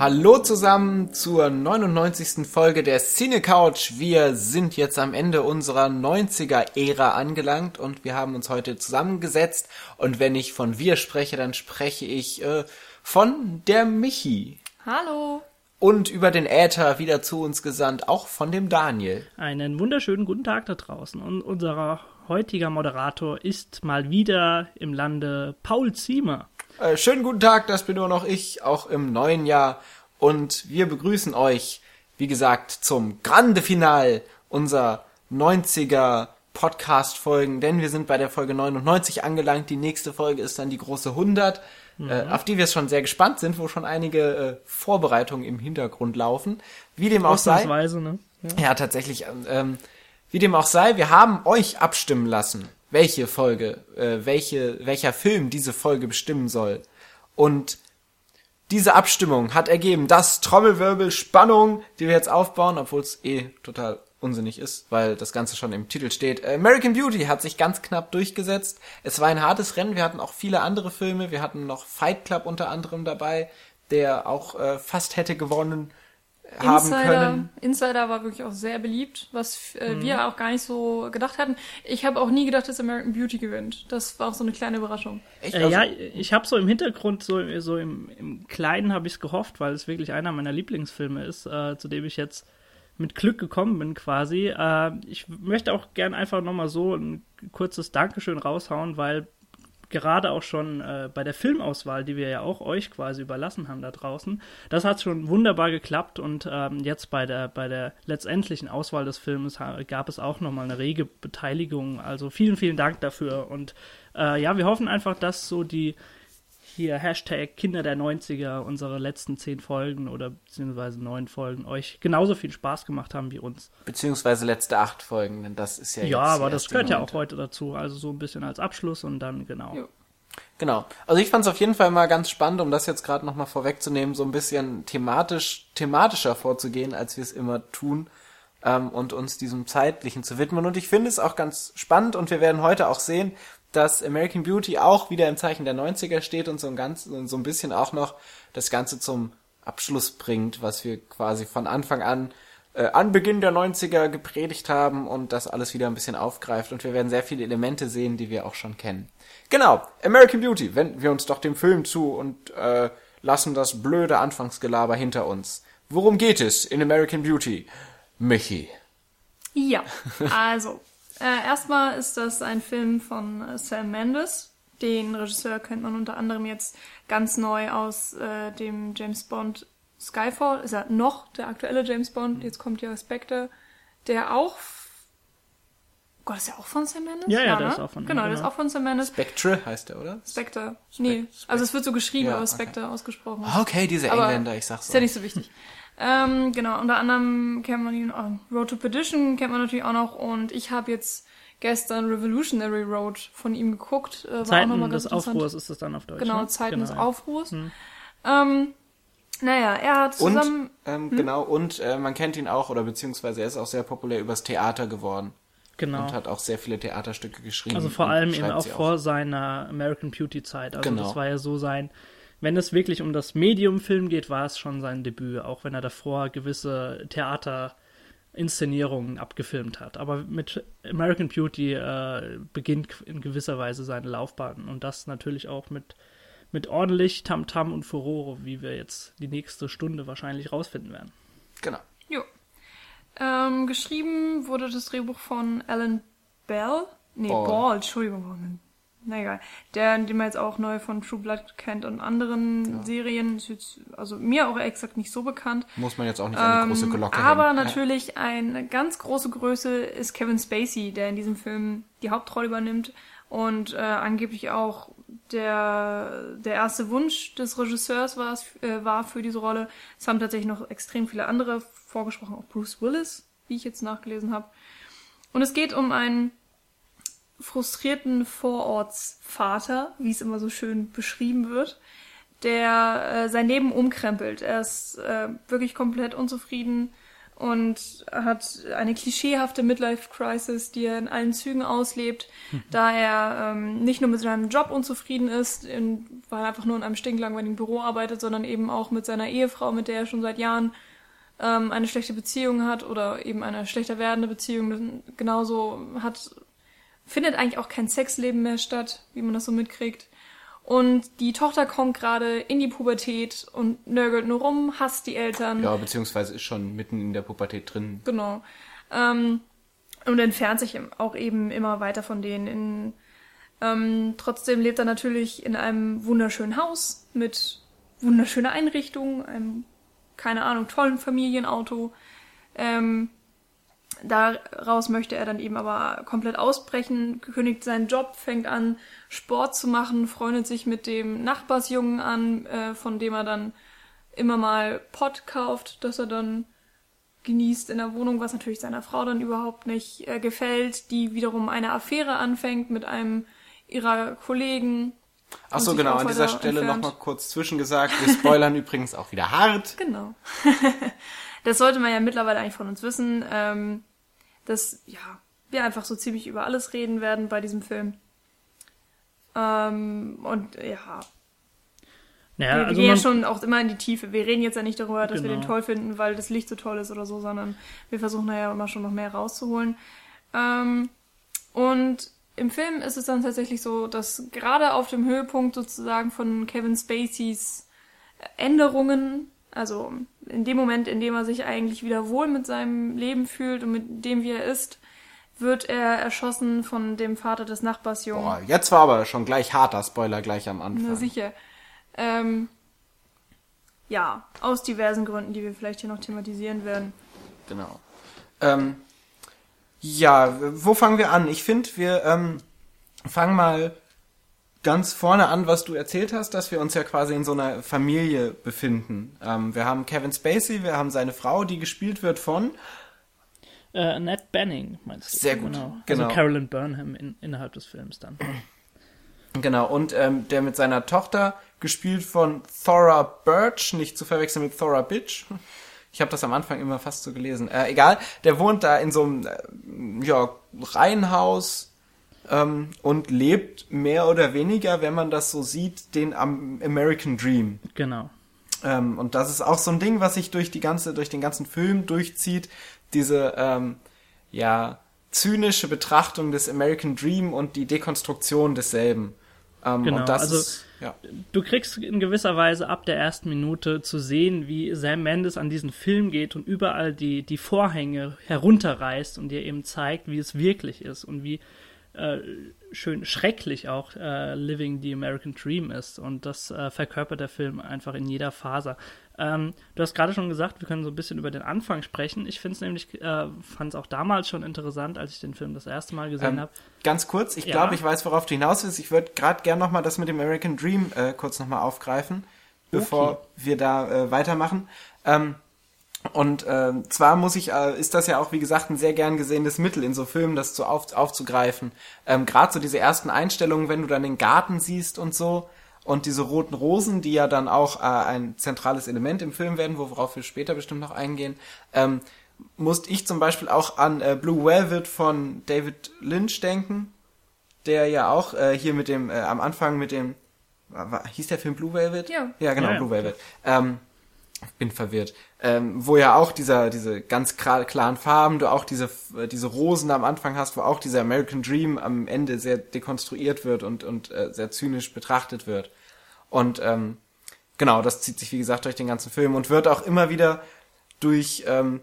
Hallo zusammen zur 99. Folge der Cine Couch. Wir sind jetzt am Ende unserer 90er-Ära angelangt und wir haben uns heute zusammengesetzt. Und wenn ich von wir spreche, dann spreche ich äh, von der Michi. Hallo. Und über den Äther wieder zu uns gesandt, auch von dem Daniel. Einen wunderschönen guten Tag da draußen. Und unser heutiger Moderator ist mal wieder im Lande Paul Ziemer. Äh, schönen guten Tag, das bin nur noch ich, auch im neuen Jahr. Und wir begrüßen euch, wie gesagt, zum Grande Final unserer 90er Podcast-Folgen, denn wir sind bei der Folge 99 angelangt. Die nächste Folge ist dann die große 100, mhm. äh, auf die wir schon sehr gespannt sind, wo schon einige äh, Vorbereitungen im Hintergrund laufen. Wie dem auch sei. Ne? Ja. ja, tatsächlich. Ähm, wie dem auch sei, wir haben euch abstimmen lassen welche Folge, äh, welche, welcher Film diese Folge bestimmen soll. Und diese Abstimmung hat ergeben, dass Trommelwirbel Spannung, die wir jetzt aufbauen, obwohl es eh total unsinnig ist, weil das Ganze schon im Titel steht. American Beauty hat sich ganz knapp durchgesetzt. Es war ein hartes Rennen. Wir hatten auch viele andere Filme. Wir hatten noch Fight Club unter anderem dabei, der auch äh, fast hätte gewonnen haben Insider, können. Insider war wirklich auch sehr beliebt, was äh, mhm. wir auch gar nicht so gedacht hatten. Ich habe auch nie gedacht, dass American Beauty gewinnt. Das war auch so eine kleine Überraschung. Echt? Äh, ja, ich habe so im Hintergrund, so, so im, im Kleinen habe ich es gehofft, weil es wirklich einer meiner Lieblingsfilme ist, äh, zu dem ich jetzt mit Glück gekommen bin quasi. Äh, ich möchte auch gern einfach nochmal so ein kurzes Dankeschön raushauen, weil gerade auch schon äh, bei der Filmauswahl, die wir ja auch euch quasi überlassen haben da draußen, das hat schon wunderbar geklappt und ähm, jetzt bei der bei der letztendlichen Auswahl des Films gab es auch nochmal eine rege Beteiligung. Also vielen vielen Dank dafür und äh, ja, wir hoffen einfach, dass so die hier Hashtag Kinder der 90er, unsere letzten zehn Folgen oder beziehungsweise neun Folgen euch genauso viel Spaß gemacht haben wie uns. Beziehungsweise letzte acht Folgen, denn das ist ja Ja, aber das gehört ja auch heute dazu. Also so ein bisschen als Abschluss und dann genau. Jo. Genau. Also ich fand es auf jeden Fall mal ganz spannend, um das jetzt gerade nochmal vorwegzunehmen, so ein bisschen thematisch, thematischer vorzugehen, als wir es immer tun ähm, und uns diesem Zeitlichen zu widmen. Und ich finde es auch ganz spannend und wir werden heute auch sehen, dass American Beauty auch wieder im Zeichen der 90er steht und so ein ganz, so ein bisschen auch noch das Ganze zum Abschluss bringt, was wir quasi von Anfang an äh, an Beginn der 90er gepredigt haben und das alles wieder ein bisschen aufgreift und wir werden sehr viele Elemente sehen, die wir auch schon kennen. Genau, American Beauty, wenden wir uns doch dem Film zu und äh, lassen das blöde Anfangsgelaber hinter uns. Worum geht es in American Beauty? Michi. Ja, also äh, erstmal ist das ein Film von äh, Sam Mendes. Den Regisseur kennt man unter anderem jetzt ganz neu aus äh, dem James Bond Skyfall. Ist er noch der aktuelle James Bond? Jetzt kommt ja Spectre, der auch Gott, ist der auch von Sam Mendes? Ja, ja, der ne? ist auch von Genau, der ist genau. auch von Sam Mendes. Spectre heißt der, oder? Spectre. Nee, also es wird so geschrieben, ja, aber Spectre okay. ausgesprochen. Okay, diese Engländer, ich sag's so. Ist ja nicht so wichtig. ähm, genau, unter anderem kennt man ihn, oh, Road to Perdition kennt man natürlich auch noch und ich habe jetzt gestern Revolutionary Road von ihm geguckt. Äh, Zeiten des Aufruhrs ist es dann auf Deutsch. Genau, ne? Zeiten genau, des. Aufruhrs. Hm. Ähm, naja, er hat zusammen... Und, ähm, hm? genau, und äh, man kennt ihn auch, oder beziehungsweise er ist auch sehr populär übers Theater geworden. Genau. Und hat auch sehr viele Theaterstücke geschrieben. Also vor allem eben auch vor auch. seiner American Beauty Zeit. Also genau. das war ja so sein, wenn es wirklich um das Medium-Film geht, war es schon sein Debüt, auch wenn er davor gewisse Theater Inszenierungen abgefilmt hat. Aber mit American Beauty äh, beginnt in gewisser Weise seine Laufbahn und das natürlich auch mit, mit ordentlich Tamtam -Tam und Furore, wie wir jetzt die nächste Stunde wahrscheinlich rausfinden werden. Genau. Jo. Ähm, geschrieben wurde das Drehbuch von Alan Bell. Nee, Ball, Ball Entschuldigung na egal, der, den man jetzt auch neu von True Blood kennt und anderen ja. Serien, jetzt, also mir auch exakt nicht so bekannt. Muss man jetzt auch nicht eine ähm, große Glocke Aber hängen. natürlich eine ganz große Größe ist Kevin Spacey, der in diesem Film die Hauptrolle übernimmt und äh, angeblich auch der, der erste Wunsch des Regisseurs war, äh, war für diese Rolle. Es haben tatsächlich noch extrem viele andere vorgesprochen, auch Bruce Willis, wie ich jetzt nachgelesen habe. Und es geht um einen frustrierten Vorortsvater, wie es immer so schön beschrieben wird, der äh, sein Leben umkrempelt. Er ist äh, wirklich komplett unzufrieden und hat eine klischeehafte Midlife-Crisis, die er in allen Zügen auslebt, da er ähm, nicht nur mit seinem Job unzufrieden ist, in, weil er einfach nur in einem stinklangweiligen Büro arbeitet, sondern eben auch mit seiner Ehefrau, mit der er schon seit Jahren ähm, eine schlechte Beziehung hat oder eben eine schlechter werdende Beziehung. Genauso hat, findet eigentlich auch kein Sexleben mehr statt, wie man das so mitkriegt. Und die Tochter kommt gerade in die Pubertät und nörgelt nur rum, hasst die Eltern. Ja, beziehungsweise ist schon mitten in der Pubertät drin. Genau. Ähm, und entfernt sich auch eben immer weiter von denen. In, ähm, trotzdem lebt er natürlich in einem wunderschönen Haus mit wunderschöner Einrichtung, einem, keine Ahnung, tollen Familienauto. Ähm, daraus möchte er dann eben aber komplett ausbrechen, kündigt seinen Job, fängt an, Sport zu machen, freundet sich mit dem Nachbarsjungen an, äh, von dem er dann immer mal Pott kauft, dass er dann genießt in der Wohnung, was natürlich seiner Frau dann überhaupt nicht äh, gefällt, die wiederum eine Affäre anfängt mit einem ihrer Kollegen. Ach so, genau, an dieser Stelle nochmal kurz zwischengesagt. Wir spoilern übrigens auch wieder hart. Genau. das sollte man ja mittlerweile eigentlich von uns wissen, ähm, dass, ja, wir einfach so ziemlich über alles reden werden bei diesem Film. Ähm, und ja, Naja, wir, wir also gehen ja schon auch immer in die Tiefe. Wir reden jetzt ja nicht darüber, dass wir Genau. den toll finden, weil das Licht so toll ist oder so, sondern wir versuchen da ja immer schon noch mehr rauszuholen. Ähm, und im Film ist es dann tatsächlich so, dass gerade auf dem Höhepunkt sozusagen von Kevin Spaceys Änderungen, also in dem Moment, in dem er sich eigentlich wieder wohl mit seinem Leben fühlt und mit dem, wie er ist, wird er erschossen von dem Vater des Nachbarsjungen. Boah, jetzt war aber schon gleich harter Spoiler gleich am Anfang. Na sicher. Ähm, ja, aus diversen Gründen, die wir vielleicht hier noch thematisieren werden. Genau. Ähm, ja, wo fangen wir an? Ich finde, wir ähm, fangen mal ganz vorne an, was du erzählt hast, dass wir uns ja quasi in so einer Familie befinden. Ähm, wir haben Kevin Spacey, wir haben seine Frau, die gespielt wird von äh, Annette Benning, meinst du? Sehr gut, Genau. genau. Also Carolyn Burnham in, innerhalb des Films dann. Genau, und ähm, der mit seiner Tochter, gespielt von Thora Birch, nicht zu verwechseln mit Thora Bitch. Ich habe das am Anfang immer fast so gelesen. Äh, egal, der wohnt da in so einem äh, ja, Reihenhaus ähm, und lebt mehr oder weniger, wenn man das so sieht, den am American Dream. Genau. Ähm, und das ist auch so ein Ding, was sich durch die ganze, durch den ganzen Film durchzieht. Diese, ähm, ja, zynische Betrachtung des American Dream und die Dekonstruktion desselben. Ähm, Genau, und das also- ist, ja. Du kriegst in gewisser Weise ab der ersten Minute zu sehen, wie Sam Mendes an diesen Film geht und überall die, die Vorhänge herunterreißt und dir eben zeigt, wie es wirklich ist und wie äh, schön schrecklich auch äh, Living the American Dream ist. Und das äh, verkörpert der Film einfach in jeder Faser. Ähm, du hast gerade schon gesagt, wir können so ein bisschen über den Anfang sprechen. Ich finde es nämlich, äh, fand es auch damals schon interessant, als ich den Film das erste Mal gesehen Ähm, habe. Ganz kurz, ich Ja. glaube, ich weiß, worauf du hinaus willst. Ich würde gerade gern nochmal das mit dem American Dream äh, kurz nochmal aufgreifen, bevor wir da äh, weitermachen. Ähm, und ähm, zwar muss ich, äh, ist das ja auch, wie gesagt, ein sehr gern gesehenes Mittel in so Filmen, das so auf, aufzugreifen. Ähm, gerade so diese ersten Einstellungen, wenn du dann den Garten siehst und so und diese roten Rosen, die ja dann auch äh, ein zentrales Element im Film werden, worauf wir später bestimmt noch eingehen, ähm, musste ich zum Beispiel auch an äh, Blue Velvet von David Lynch denken, der ja auch äh, hier mit dem, äh, am Anfang mit dem, war, war- hieß der Film Blue Velvet? Ja. Ja, genau, Ja, ja. Blue Velvet. Ähm, bin verwirrt. Ähm, wo ja auch dieser, diese ganz klar, klaren Farben, du auch diese, äh, diese Rosen am Anfang hast, wo auch dieser American Dream am Ende sehr dekonstruiert wird und, und äh, sehr zynisch betrachtet wird. Und ähm, genau, das zieht sich, wie gesagt, durch den ganzen Film und wird auch immer wieder durch, ähm,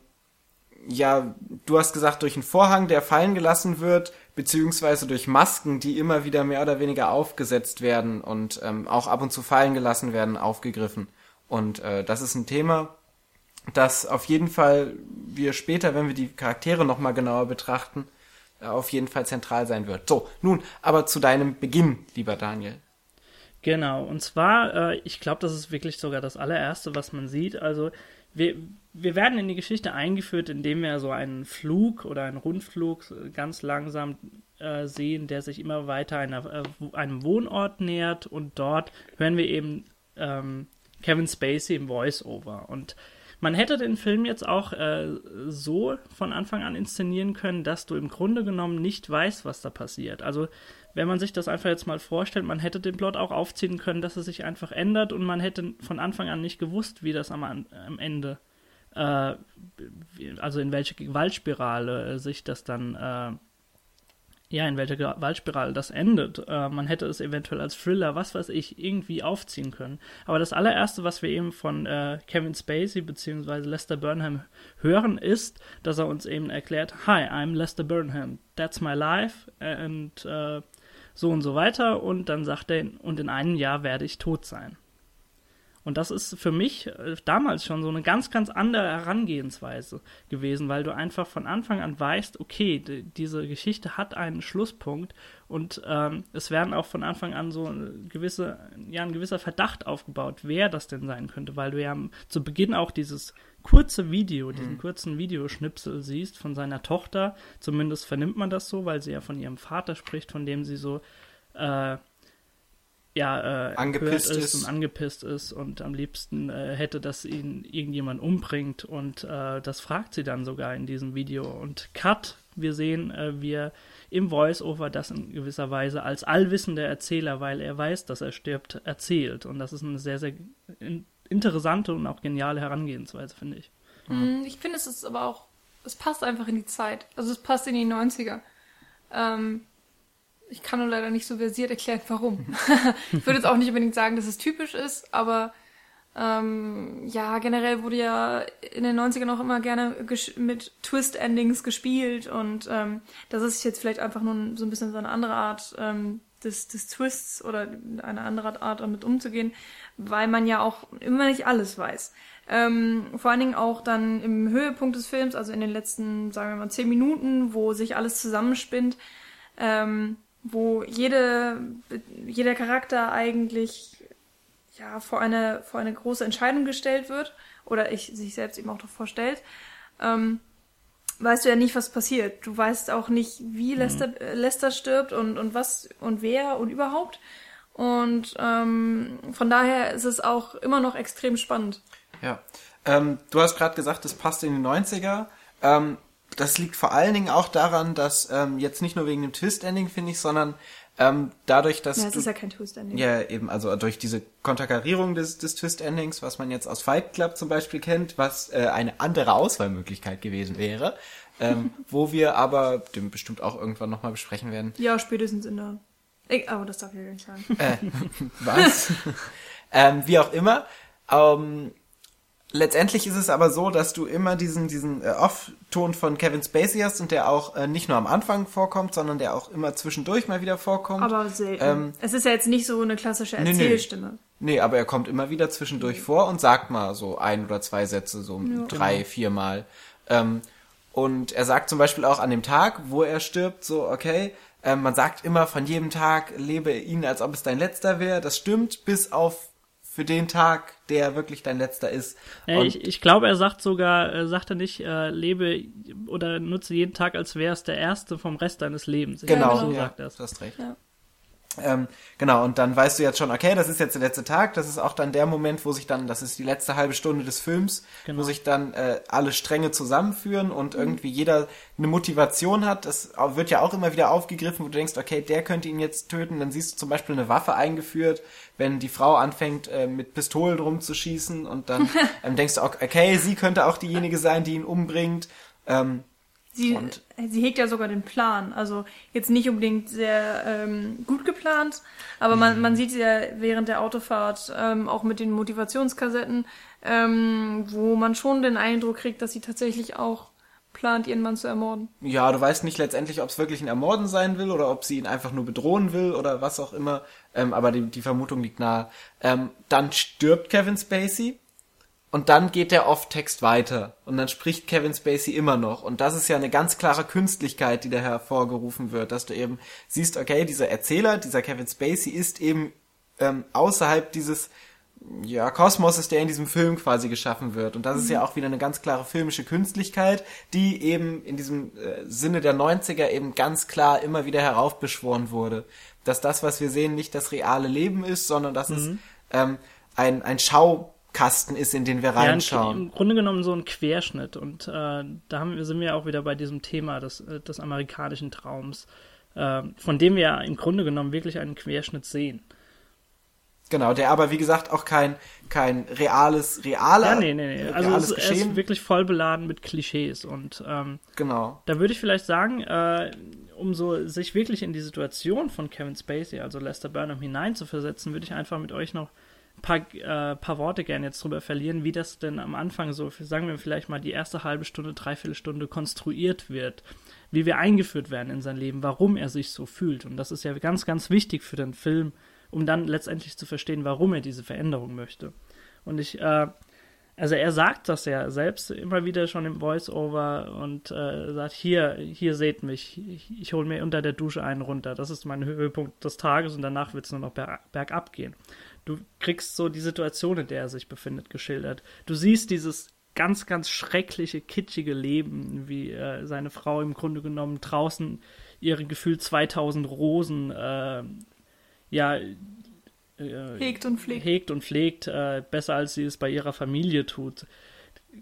ja, du hast gesagt, durch einen Vorhang, der fallen gelassen wird, beziehungsweise durch Masken, die immer wieder mehr oder weniger aufgesetzt werden und ähm, auch ab und zu fallen gelassen werden, aufgegriffen. Und äh, das ist ein Thema, das auf jeden Fall wir später, wenn wir die Charaktere nochmal genauer betrachten, äh, auf jeden Fall zentral sein wird. So, nun, aber zu deinem Beginn, lieber Daniel. Genau, und zwar, äh, ich glaube, das ist wirklich sogar das allererste, was man sieht. Also, wir, wir werden in die Geschichte eingeführt, indem wir so einen Flug oder einen Rundflug ganz langsam äh, sehen, der sich immer weiter einer, äh, einem Wohnort nähert und dort hören wir eben ähm, Kevin Spacey im Voice-Over. Und man hätte den Film jetzt auch äh, so von Anfang an inszenieren können, dass du im Grunde genommen nicht weißt, was da passiert. Also wenn man sich das einfach jetzt mal vorstellt, man hätte den Plot auch aufziehen können, dass es sich einfach ändert und man hätte von Anfang an nicht gewusst, wie das am, am Ende, äh, also in welche Gewaltspirale sich das dann äh, ja, in welcher Gewaltspirale das endet. Äh, man hätte es eventuell als Thriller, was weiß ich, irgendwie aufziehen können. Aber das allererste, was wir eben von äh, Kevin Spacey bzw. Lester Burnham hören, ist, dass er uns eben erklärt, Hi, I'm Lester Burnham, that's my life and äh, so und so weiter. Und dann sagt er, und in einem Jahr werde ich tot sein. Und das ist für mich äh, damals schon so eine ganz, ganz andere Herangehensweise gewesen, weil du einfach von Anfang an weißt, okay, die, diese Geschichte hat einen Schlusspunkt und ähm, es werden auch von Anfang an so gewisse, ja, ein gewisser Verdacht aufgebaut, wer das denn sein könnte, weil du ja zu Beginn auch dieses kurze Video, diesen mhm. kurzen Videoschnipsel siehst von seiner Tochter. Zumindest vernimmt man das so, weil sie ja von ihrem Vater spricht, von dem sie so äh, ja, äh, angepisst ist, ist, und angepisst ist und am liebsten äh, hätte, dass ihn irgendjemand umbringt und äh, das fragt sie dann sogar in diesem Video und Cut, wir sehen, äh, wir im Voice-Over das in gewisser Weise als allwissender Erzähler, weil er weiß, dass er stirbt, erzählt und das ist eine sehr, sehr interessante und auch geniale Herangehensweise, finde ich. Mhm. Ich finde, es ist aber auch, es passt einfach in die Zeit, also es passt in die 90er. Ähm, ich kann nur leider nicht so versiert erklären, warum. ich würde jetzt auch nicht unbedingt sagen, dass es typisch ist, aber ähm, ja, generell wurde ja in den 90ern auch immer gerne mit Twist-Endings gespielt und ähm, das ist jetzt vielleicht einfach nur so ein bisschen so eine andere Art ähm, des, des Twists oder eine andere Art damit umzugehen, weil man ja auch immer nicht alles weiß. Ähm, vor allen Dingen auch dann im Höhepunkt des Films, also in den letzten, sagen wir mal, zehn Minuten, wo sich alles zusammenspinnt, ähm, wo jede, jeder Charakter eigentlich ja, vor eine, vor eine große Entscheidung gestellt wird oder ich sich selbst eben auch doch vorstellt, ähm, weißt du ja nicht, was passiert. Du weißt auch nicht, wie mhm. Lester, äh, Lester stirbt und, und was und wer und überhaupt. Und ähm, von daher ist es auch immer noch extrem spannend. Ja. Ähm, du hast gerade gesagt, es passt in die 90er. Ähm, das liegt vor allen Dingen auch daran, dass ähm, jetzt nicht nur wegen dem Twist-Ending, finde ich, sondern ähm, dadurch, dass. Ja, es ist ja kein Twist-Ending. Ja, eben, also durch diese Konterkarierung des, des Twist-Endings, was man jetzt aus Fight Club zum Beispiel kennt, was äh, eine andere Auswahlmöglichkeit gewesen wäre, ähm, wo wir aber den bestimmt auch irgendwann nochmal besprechen werden. Ja, spätestens in der. Ich, aber das darf ich ja nicht sagen. Äh, was? ähm, wie auch immer. Ähm, Letztendlich ist es aber so, dass du immer diesen, diesen äh, Off-Ton von Kevin Spacey hast und der auch äh, nicht nur am Anfang vorkommt, sondern der auch immer zwischendurch mal wieder vorkommt. Aber selten. Ähm, es ist ja jetzt nicht so eine klassische Erzählstimme. Nee, nee. nee aber er kommt immer wieder zwischendurch vor und sagt mal so ein oder zwei Sätze, so ja. drei, genau. viermal. Ähm, und er sagt zum Beispiel auch an dem Tag, wo er stirbt, so, okay, ähm, man sagt immer von jedem Tag, lebe ihn, als ob es dein letzter wäre. Das stimmt, bis auf für den Tag, der wirklich dein letzter ist. Ja, ich, ich glaube, er sagt sogar, äh, sagt er nicht, äh, lebe oder nutze jeden Tag, als wäre es der erste vom Rest deines Lebens. Genau, so ja, sagt er. Du hast recht. Ja. Ähm, genau, und dann weißt du jetzt schon, okay, das ist jetzt der letzte Tag, das ist auch dann der Moment, wo sich dann, das ist die letzte halbe Stunde des Films, genau. wo sich dann äh, alle Stränge zusammenführen und mhm. irgendwie jeder eine Motivation hat. Das wird ja auch immer wieder aufgegriffen, wo du denkst, okay, der könnte ihn jetzt töten. Dann siehst du zum Beispiel eine Waffe eingeführt, wenn die Frau anfängt, äh, mit Pistolen rumzuschießen und dann ähm, denkst du, okay, sie könnte auch diejenige sein, die ihn umbringt. Ähm, Sie, und? sie hegt ja sogar den Plan. Also jetzt nicht unbedingt sehr ähm, gut geplant, aber man, man sieht sie ja während der Autofahrt ähm, auch mit den Motivationskassetten, ähm, wo man schon den Eindruck kriegt, dass sie tatsächlich auch plant, ihren Mann zu ermorden. Ja, du weißt nicht letztendlich, ob es wirklich ein Ermorden sein will oder ob sie ihn einfach nur bedrohen will oder was auch immer. Ähm, aber die, die Vermutung liegt nahe. Ähm, dann stirbt Kevin Spacey und dann geht der Off-Text weiter und dann spricht Kevin Spacey immer noch und das ist ja eine ganz klare Künstlichkeit, die da hervorgerufen wird, dass du eben siehst, okay, dieser Erzähler, dieser Kevin Spacey ist eben ähm, außerhalb dieses ja, Kosmoses, der in diesem Film quasi geschaffen wird. Und das mhm. ist ja auch wieder eine ganz klare filmische Künstlichkeit, die eben in diesem äh, Sinne der 90er eben ganz klar immer wieder heraufbeschworen wurde. Dass das, was wir sehen, nicht das reale Leben ist, sondern dass mhm. es ähm, ein, ein Schau Kasten ist, in den wir reinschauen. Ja, Im Grunde genommen so ein Querschnitt. Und äh, da haben, sind wir auch wieder bei diesem Thema des, äh, des amerikanischen Traums. äh, von dem wir im Grunde genommen wirklich einen Querschnitt sehen. Genau, der aber wie gesagt auch kein kein reales realer ja, nee, nee, nee. Also es, er ist wirklich voll beladen mit Klischees und ähm, genau. Da würde ich vielleicht sagen, äh, um so sich wirklich in die Situation von Kevin Spacey, also Lester Burnham hineinzuversetzen, würde ich einfach mit euch noch paar, äh, paar Worte gerne jetzt drüber verlieren, wie das denn am Anfang so, sagen wir vielleicht mal die erste halbe Stunde, dreiviertel Stunde konstruiert wird, wie wir eingeführt werden in sein Leben, warum er sich so fühlt und das ist ja ganz, ganz wichtig für den Film um dann letztendlich zu verstehen, warum er diese Veränderung möchte. Und ich, äh, also er sagt das ja selbst immer wieder schon im Voice-Over und äh, sagt, hier, hier seht mich, ich, ich hole mir unter der Dusche einen runter, das ist mein Höhepunkt des Tages und danach wird es nur noch ber bergab gehen. Du kriegst so die Situation, in der er sich befindet, geschildert. Du siehst dieses ganz, ganz schreckliche, kitschige Leben, wie äh, seine Frau im Grunde genommen draußen ihre gefühlt 2000 Rosen äh, ja äh, hegt und pflegt, hegt und pflegt äh, besser als sie es bei ihrer Familie tut.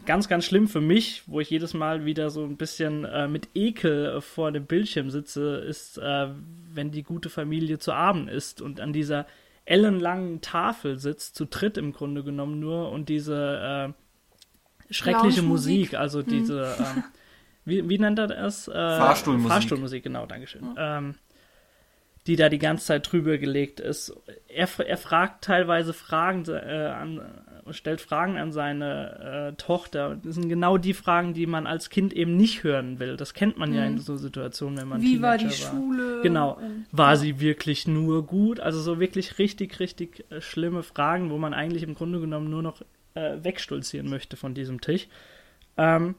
Ganz, ganz schlimm für mich, wo ich jedes Mal wieder so ein bisschen äh, mit Ekel vor dem Bildschirm sitze, ist, äh, wenn die gute Familie zu Abend ist und an dieser ellenlangen Tafel sitzt, zu dritt im Grunde genommen nur und diese äh, schreckliche Musik, also hm. diese, ähm, wie, wie nennt er das? Äh, Fahrstuhlmusik. Fahrstuhlmusik, genau, Dankeschön. Ja. Ähm, die da die ganze Zeit drüber gelegt ist. Er, er fragt teilweise Fragen äh, an, stellt Fragen an seine äh, Tochter. Das sind genau die Fragen, die man als Kind eben nicht hören will. Das kennt man mhm. ja in so Situationen, wenn man Wie Teenager war die war. Schule? Genau. War sie wirklich nur gut? Also so wirklich richtig, richtig äh, schlimme Fragen, wo man eigentlich im Grunde genommen nur noch äh, wegstolzieren möchte von diesem Tisch. Ähm,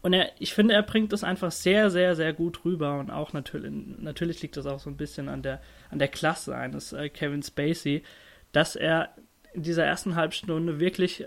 und er, ich finde, er bringt das einfach sehr, sehr, sehr gut rüber. Und auch natürlich, natürlich liegt das auch so ein bisschen an der, an der Klasse eines äh, Kevin Spacey, dass er in dieser ersten Halbstunde wirklich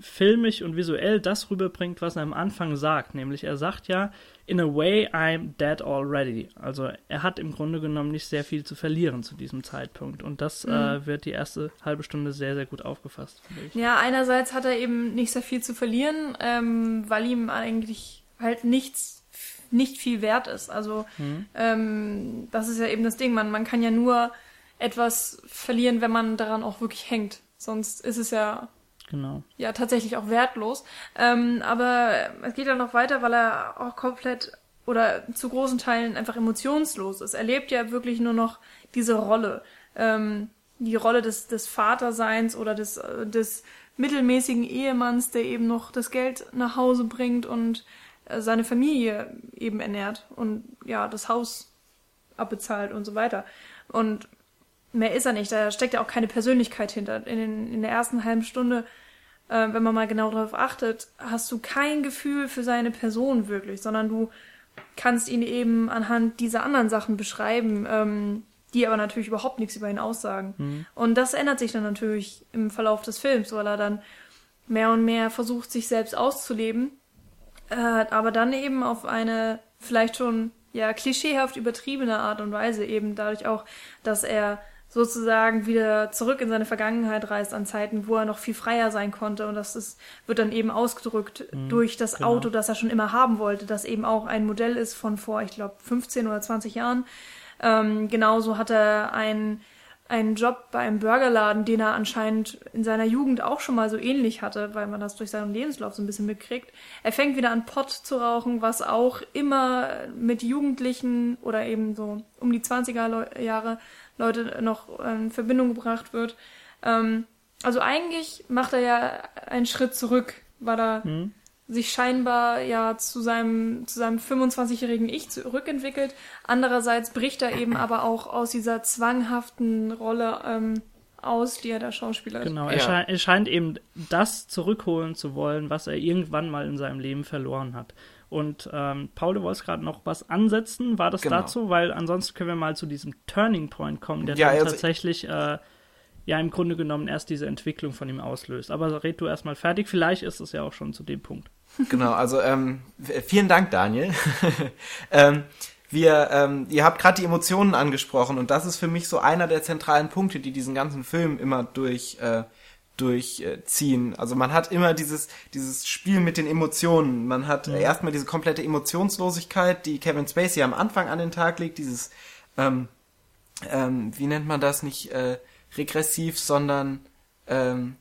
filmisch und visuell das rüberbringt, was er am Anfang sagt. Nämlich er sagt ja, in a way I'm dead already. Also er hat im Grunde genommen nicht sehr viel zu verlieren zu diesem Zeitpunkt. Und das mhm. äh, wird die erste halbe Stunde sehr, sehr gut aufgefasst. Ja, einerseits hat er eben nicht sehr viel zu verlieren, ähm, weil ihm eigentlich halt nichts nicht viel wert ist. Also mhm. ähm, das ist ja eben das Ding. Man, man kann ja nur etwas verlieren, wenn man daran auch wirklich hängt. Sonst ist es ja Genau. Ja, tatsächlich auch wertlos. Ähm, aber es geht ja noch weiter, weil er auch komplett oder zu großen Teilen einfach emotionslos ist. Er lebt ja wirklich nur noch diese Rolle. Ähm, die Rolle des, des Vaterseins oder des, des mittelmäßigen Ehemanns, der eben noch das Geld nach Hause bringt und äh, seine Familie eben ernährt und ja, das Haus abbezahlt und so weiter. Und mehr ist er nicht. Da steckt ja auch keine Persönlichkeit hinter. In, den, in der ersten halben Stunde, äh, wenn man mal genau darauf achtet, hast du kein Gefühl für seine Person wirklich, sondern du kannst ihn eben anhand dieser anderen Sachen beschreiben, ähm, die aber natürlich überhaupt nichts über ihn aussagen. Mhm. Und das ändert sich dann natürlich im Verlauf des Films, weil er dann mehr und mehr versucht, sich selbst auszuleben, äh, aber dann eben auf eine vielleicht schon ja klischeehaft übertriebene Art und Weise eben dadurch auch, dass er sozusagen wieder zurück in seine Vergangenheit reist an Zeiten, wo er noch viel freier sein konnte. Und das ist, wird dann eben ausgedrückt mhm, durch das genau. Auto, das er schon immer haben wollte, das eben auch ein Modell ist von vor, ich glaube, 15 oder 20 Jahren. Ähm, genauso hat er ein einen Job bei einem Burgerladen, den er anscheinend in seiner Jugend auch schon mal so ähnlich hatte, weil man das durch seinen Lebenslauf so ein bisschen mitkriegt. Er fängt wieder an Pott zu rauchen, was auch immer mit Jugendlichen oder eben so um die 20er Jahre Leute noch in Verbindung gebracht wird. Ähm, also eigentlich macht er ja einen Schritt zurück, weil er mhm sich scheinbar ja zu seinem, zu seinem 25-jährigen Ich zurückentwickelt. Andererseits bricht er eben aber auch aus dieser zwanghaften Rolle ähm, aus, die er da Schauspieler ist. Genau, er, scheint, er scheint eben das zurückholen zu wollen, was er irgendwann mal in seinem Leben verloren hat. Und ähm, Paul, du wolltest gerade noch was ansetzen, war das genau. dazu? Weil ansonsten können wir mal zu diesem Turning Point kommen, der ja, dann also tatsächlich äh, ja im Grunde genommen erst diese Entwicklung von ihm auslöst. Aber red du erstmal fertig, vielleicht ist es ja auch schon zu dem Punkt. Genau, also ähm, vielen Dank, Daniel. ähm, wir, ähm, ihr habt gerade die Emotionen angesprochen und das ist für mich so einer der zentralen Punkte, die diesen ganzen Film immer durch äh, durchziehen. Also man hat immer dieses, dieses Spiel mit den Emotionen. Man hat äh, erstmal diese komplette Emotionslosigkeit, die Kevin Spacey am Anfang an den Tag legt, dieses, ähm, ähm, wie nennt man das, nicht äh, regressiv, sondern ähm,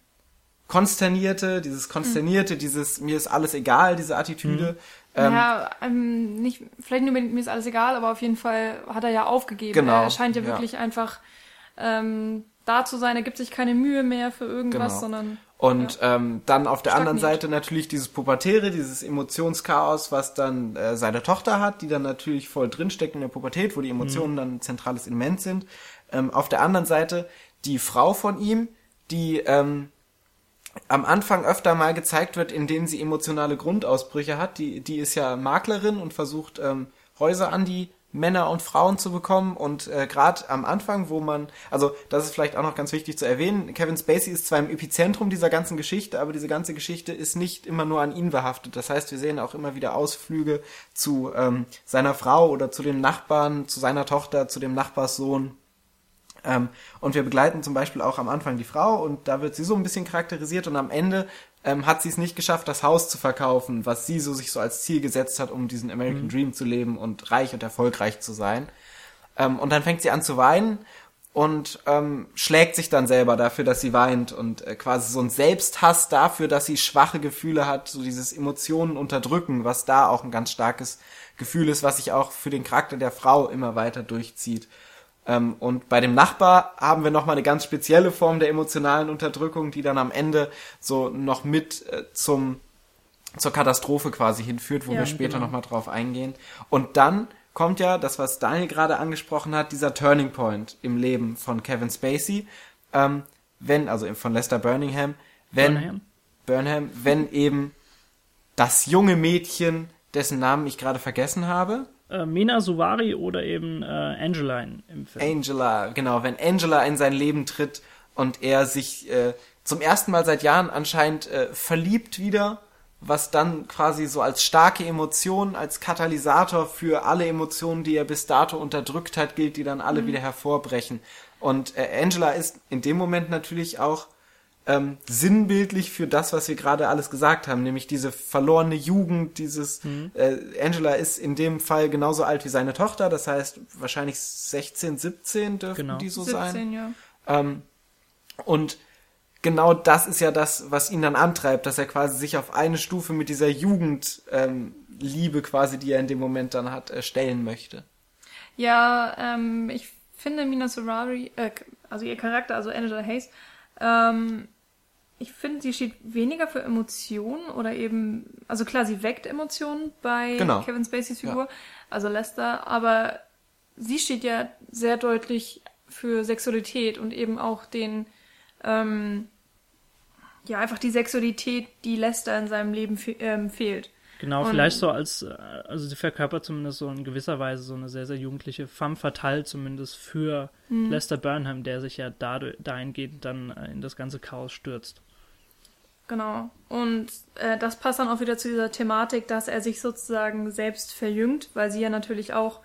konsternierte, dieses konsternierte, mhm. dieses mir ist alles egal, diese Attitüde. Mhm. Ähm, ja, ähm, nicht, vielleicht nur mir ist alles egal, aber auf jeden Fall hat er ja aufgegeben. Genau, er scheint ja wirklich ja. einfach ähm, da zu sein, er gibt sich keine Mühe mehr für irgendwas, genau. sondern. Und ja. ähm, dann auf der anderen Seite natürlich dieses Pubertäre, dieses Emotionschaos, was dann äh, seine Tochter hat, die dann natürlich voll drinsteckt in der Pubertät, wo die Emotionen mhm. dann ein zentrales Element sind. Ähm, auf der anderen Seite die Frau von ihm, die ähm, am Anfang öfter mal gezeigt wird, in denen sie emotionale Grundausbrüche hat. Die, die ist ja Maklerin und versucht ähm, Häuser an die Männer und Frauen zu bekommen und äh, gerade am Anfang, wo man, also das ist vielleicht auch noch ganz wichtig zu erwähnen, Kevin Spacey ist zwar im Epizentrum dieser ganzen Geschichte, aber diese ganze Geschichte ist nicht immer nur an ihn behaftet. Das heißt, wir sehen auch immer wieder Ausflüge zu ähm, seiner Frau oder zu den Nachbarn, zu seiner Tochter, zu dem Nachbarssohn ähm, und wir begleiten zum Beispiel auch am Anfang die Frau und da wird sie so ein bisschen charakterisiert und am Ende ähm, hat sie es nicht geschafft, das Haus zu verkaufen, was sie so sich so als Ziel gesetzt hat, um diesen American mhm. Dream zu leben und reich und erfolgreich zu sein. Ähm, und dann fängt sie an zu weinen und ähm, schlägt sich dann selber dafür, dass sie weint und äh, quasi so ein Selbsthass dafür, dass sie schwache Gefühle hat, so dieses Emotionen unterdrücken, was da auch ein ganz starkes Gefühl ist, was sich auch für den Charakter der Frau immer weiter durchzieht. Ähm, und bei dem Nachbar haben wir nochmal eine ganz spezielle Form der emotionalen Unterdrückung, die dann am Ende so noch mit äh, zum zur Katastrophe quasi hinführt, wo ja, wir später genau. nochmal drauf eingehen. Und dann kommt ja das, was Daniel gerade angesprochen hat, dieser Turning Point im Leben von Kevin Spacey, ähm, wenn, also von Lester Birmingham, wenn Burnham. Burnham, wenn eben das junge Mädchen, dessen Namen ich gerade vergessen habe, äh, Mena Suvari oder eben äh, Angela in, im Film. Angela, genau, wenn Angela in sein Leben tritt und er sich äh, zum ersten Mal seit Jahren anscheinend äh, verliebt wieder, was dann quasi so als starke Emotion, als Katalysator für alle Emotionen, die er bis dato unterdrückt hat, gilt, die dann alle mhm. wieder hervorbrechen. Und äh, Angela ist in dem Moment natürlich auch ähm, sinnbildlich für das, was wir gerade alles gesagt haben, nämlich diese verlorene Jugend, dieses mhm. äh, Angela ist in dem Fall genauso alt wie seine Tochter, das heißt wahrscheinlich 16, 17 dürften genau. die so 17, sein. Ja. Ähm, und genau das ist ja das, was ihn dann antreibt, dass er quasi sich auf eine Stufe mit dieser Jugendliebe ähm, quasi, die er in dem Moment dann hat, äh, stellen möchte. Ja, ähm, ich finde Mina Sorari, äh, also ihr Charakter, also Angela Hayes, ähm, ich finde, sie steht weniger für Emotionen oder eben, also klar, sie weckt Emotionen bei genau. Kevin Spaceys Figur, ja. also Lester, aber sie steht ja sehr deutlich für Sexualität und eben auch den, ähm, ja, einfach die Sexualität, die Lester in seinem Leben fe ähm, fehlt. Genau, und vielleicht so als, äh, also sie verkörpert zumindest so in gewisser Weise so eine sehr, sehr jugendliche femme fatale zumindest für mhm. Lester Burnham, der sich ja dadurch, dahingehend dann äh, in das ganze Chaos stürzt. Genau. Und äh, das passt dann auch wieder zu dieser Thematik, dass er sich sozusagen selbst verjüngt, weil sie ja natürlich auch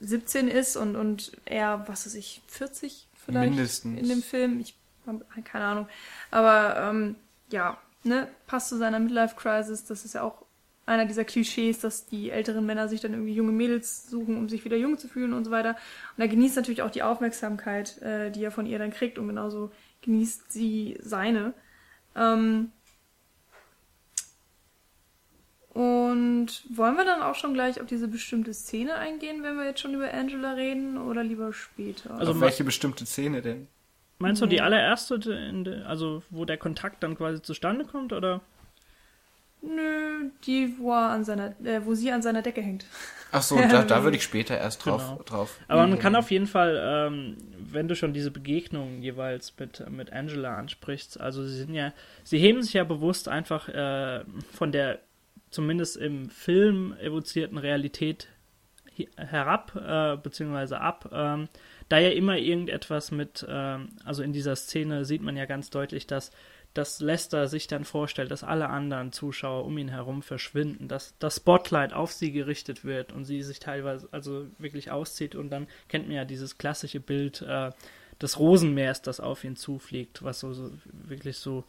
17 ist und, und er, was weiß ich, 40 vielleicht Mindestens. in dem Film. Ich habe keine Ahnung. Aber ähm, ja, ne, passt zu seiner Midlife-Crisis. Das ist ja auch einer dieser Klischees, dass die älteren Männer sich dann irgendwie junge Mädels suchen, um sich wieder jung zu fühlen und so weiter. Und er genießt natürlich auch die Aufmerksamkeit, äh, die er von ihr dann kriegt und genauso genießt sie seine. Ähm und wollen wir dann auch schon gleich auf diese bestimmte Szene eingehen, wenn wir jetzt schon über Angela reden, oder lieber später? Also auf welche bestimmte Szene denn? Meinst du die allererste, also wo der Kontakt dann quasi zustande kommt, oder? Nö, die, wo, er an seiner, äh, wo sie an seiner Decke hängt. Ach so, da, da würde ich später erst drauf. Genau. drauf Aber man kann auf jeden Fall, ähm, wenn du schon diese Begegnung jeweils mit, mit Angela ansprichst, also sie sind ja, sie heben sich ja bewusst einfach äh, von der zumindest im Film evozierten Realität herab, äh, beziehungsweise ab. Ähm, da ja immer irgendetwas mit, ähm, also in dieser Szene sieht man ja ganz deutlich, dass dass Lester sich dann vorstellt, dass alle anderen Zuschauer um ihn herum verschwinden, dass das Spotlight auf sie gerichtet wird und sie sich teilweise also wirklich auszieht und dann kennt man ja dieses klassische Bild, äh, des Rosenmeers, das auf ihn zufliegt, was so, so wirklich so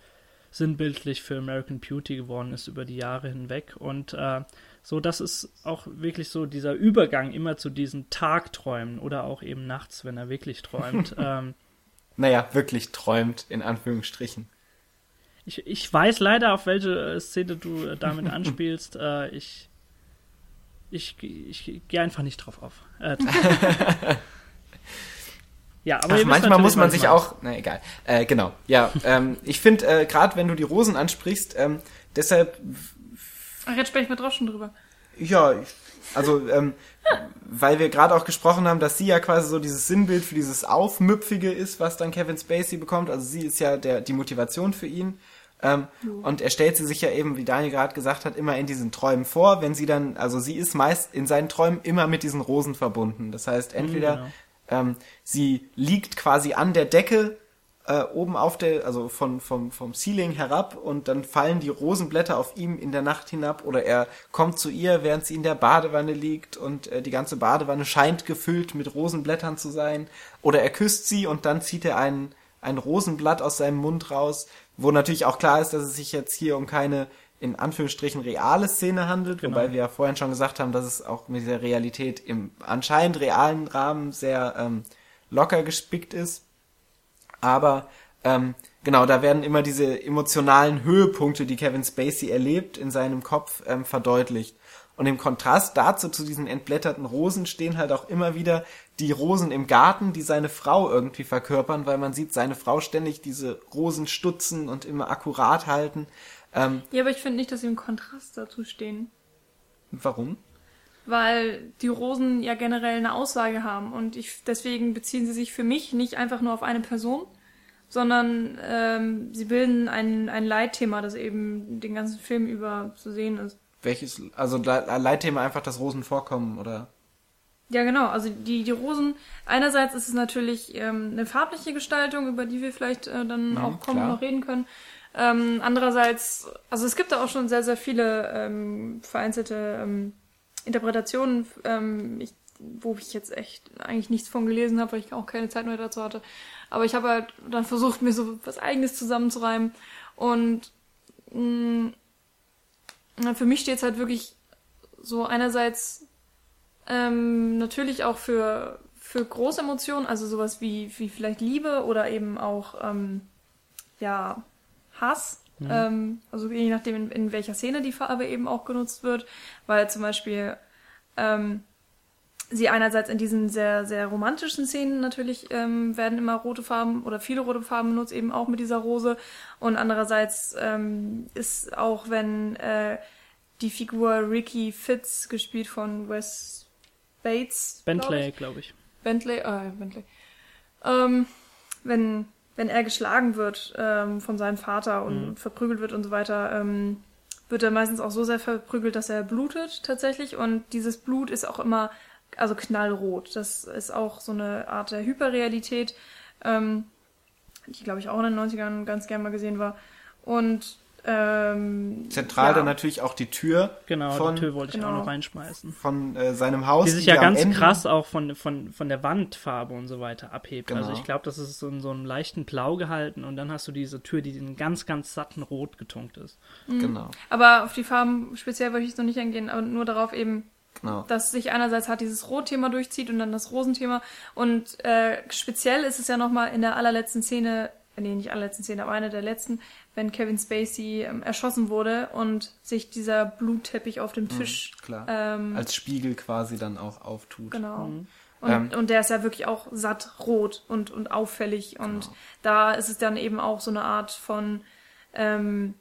sinnbildlich für American Beauty geworden ist über die Jahre hinweg. Und äh, so, das ist auch wirklich so dieser Übergang immer zu diesen Tagträumen oder auch eben nachts, wenn er wirklich träumt. ähm, naja, wirklich träumt, in Anführungsstrichen. Ich, ich weiß leider, auf welche äh, Szene du äh, damit anspielst. äh, ich ich, ich, ich gehe einfach nicht drauf auf. Äh, Ja, aber Ach, manchmal muss man sich auch, na egal, äh, genau, ja, ähm, ich finde, äh, gerade wenn du die Rosen ansprichst, ähm, deshalb... Ach, jetzt sprechen wir drauf schon drüber. Ja, also, ähm, weil wir gerade auch gesprochen haben, dass sie ja quasi so dieses Sinnbild für dieses Aufmüpfige ist, was dann Kevin Spacey bekommt, also sie ist ja der, die Motivation für ihn. Ähm, und er stellt sie sich ja eben, wie Daniel gerade gesagt hat, immer in diesen Träumen vor, wenn sie dann, also sie ist meist in seinen Träumen immer mit diesen Rosen verbunden. Das heißt, entweder genau. Ähm, sie liegt quasi an der Decke äh, oben auf der, also von, vom, vom Ceiling herab und dann fallen die Rosenblätter auf ihm in der Nacht hinab oder er kommt zu ihr, während sie in der Badewanne liegt und äh, die ganze Badewanne scheint gefüllt mit Rosenblättern zu sein oder er küsst sie und dann zieht er ein, ein Rosenblatt aus seinem Mund raus, wo natürlich auch klar ist, dass es sich jetzt hier um keine in Anführungsstrichen reale Szene handelt, genau. wobei wir ja vorhin schon gesagt haben, dass es auch mit der Realität im anscheinend realen Rahmen sehr ähm, locker gespickt ist. Aber ähm, genau, da werden immer diese emotionalen Höhepunkte, die Kevin Spacey erlebt, in seinem Kopf ähm, verdeutlicht. Und im Kontrast dazu, zu diesen entblätterten Rosen, stehen halt auch immer wieder die Rosen im Garten, die seine Frau irgendwie verkörpern, weil man sieht seine Frau ständig diese Rosen stutzen und immer akkurat halten. Ähm, ja, aber ich finde nicht, dass sie im Kontrast dazu stehen. Warum? Weil die Rosen ja generell eine Aussage haben und ich deswegen beziehen sie sich für mich nicht einfach nur auf eine Person, sondern ähm, sie bilden ein, ein Leitthema, das eben den ganzen Film über zu sehen ist. Welches, also Leitthema einfach das Rosen vorkommen, oder? Ja, genau. Also die, die Rosen, einerseits ist es natürlich ähm, eine farbliche Gestaltung, über die wir vielleicht äh, dann ja, auch kommen und noch reden können. Ähm, andererseits, also es gibt da auch schon sehr, sehr viele ähm, vereinzelte ähm, Interpretationen, ähm, ich, wo ich jetzt echt eigentlich nichts von gelesen habe, weil ich auch keine Zeit mehr dazu hatte. Aber ich habe halt dann versucht, mir so was Eigenes zusammenzureimen. Und mh, mm, für mich steht es halt wirklich so einerseits ähm, natürlich auch für, für große Emotionen, also sowas wie, wie vielleicht Liebe oder eben auch ähm, ja Hass. Mhm. Ähm, also je nachdem, in, in, welcher Szene die Farbe eben auch genutzt wird, weil zum Beispiel ähm, sie einerseits in diesen sehr, sehr romantischen Szenen natürlich ähm, werden immer rote Farben oder viele rote Farben benutzt, eben auch mit dieser Rose. Und andererseits ähm, ist auch, wenn äh, die Figur Ricky Fitz, gespielt von Wes Bates. Bentley, glaube glaub ich. Bentley, äh, Bentley. Ähm, wenn wenn er geschlagen wird ähm, von seinem Vater und mhm. verprügelt wird und so weiter, ähm, wird er meistens auch so sehr verprügelt, dass er blutet tatsächlich. Und dieses Blut ist auch immer, also knallrot. Das ist auch so eine Art der Hyperrealität, ähm, die, glaube ich, auch in den 90ern ganz gern mal gesehen war. Und ähm, Zentral ja. dann natürlich auch die Tür. Genau, von, die Tür wollte ich genau. auch noch reinschmeißen. Von äh, seinem Haus. Die sich ja ganz krass auch von, von, von der Wandfarbe und so weiter abhebt. Also genau. Also ich glaube, das ist so in so einem leichten Blau gehalten und dann hast du diese Tür, die in ganz, ganz satten Rot getunkt ist. Mhm. Genau. Aber auf die Farben speziell wollte ich jetzt noch nicht eingehen, aber nur darauf eben, Genau. Dass sich einerseits hat dieses Rotthema durchzieht und dann das Rosenthema. Und äh, speziell ist es ja nochmal in der allerletzten Szene, nee, nicht allerletzten Szene, aber eine der letzten, wenn Kevin Spacey ähm, erschossen wurde und sich dieser Blutteppich auf dem mhm, Tisch mhm, ähm, als Spiegel quasi dann auch auftut. Genau. Mhm. Und, ähm, und der ist ja wirklich auch satt rot und, und auffällig. Und genau. da ist es dann eben auch so eine Art von ähm,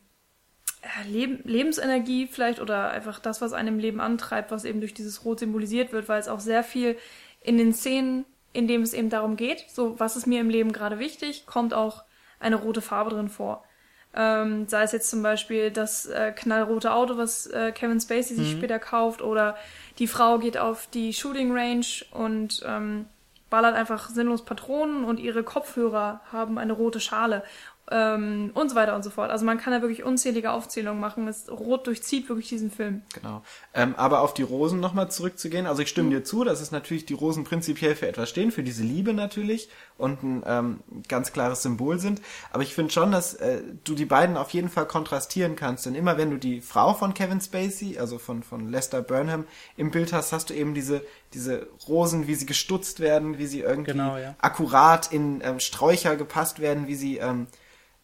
Leb Lebensenergie vielleicht oder einfach das, was einem im Leben antreibt, was eben durch dieses Rot symbolisiert wird, weil es auch sehr viel in den Szenen, in dem es eben darum geht, so was ist mir im Leben gerade wichtig, kommt auch eine rote Farbe drin vor. Ähm, sei es jetzt zum Beispiel das äh, knallrote Auto, was äh, Kevin Spacey sich mhm. später kauft, oder die Frau geht auf die Shooting Range und ähm, ballert einfach sinnlos Patronen und ihre Kopfhörer haben eine rote Schale. Ähm, und so weiter und so fort. Also man kann da wirklich unzählige Aufzählungen machen. Das Rot durchzieht wirklich diesen Film. Genau. Ähm, aber auf die Rosen nochmal zurückzugehen, also ich stimme dir zu, dass es natürlich die Rosen prinzipiell für etwas stehen, für diese Liebe natürlich und ein ähm, ganz klares Symbol sind. Aber ich finde schon, dass äh, du die beiden auf jeden Fall kontrastieren kannst. Denn immer wenn du die Frau von Kevin Spacey, also von, von Lester Burnham, im Bild hast, hast du eben diese, diese Rosen, wie sie gestutzt werden, wie sie irgendwie Genau, ja. akkurat in ähm, Sträucher gepasst werden, wie sie ähm,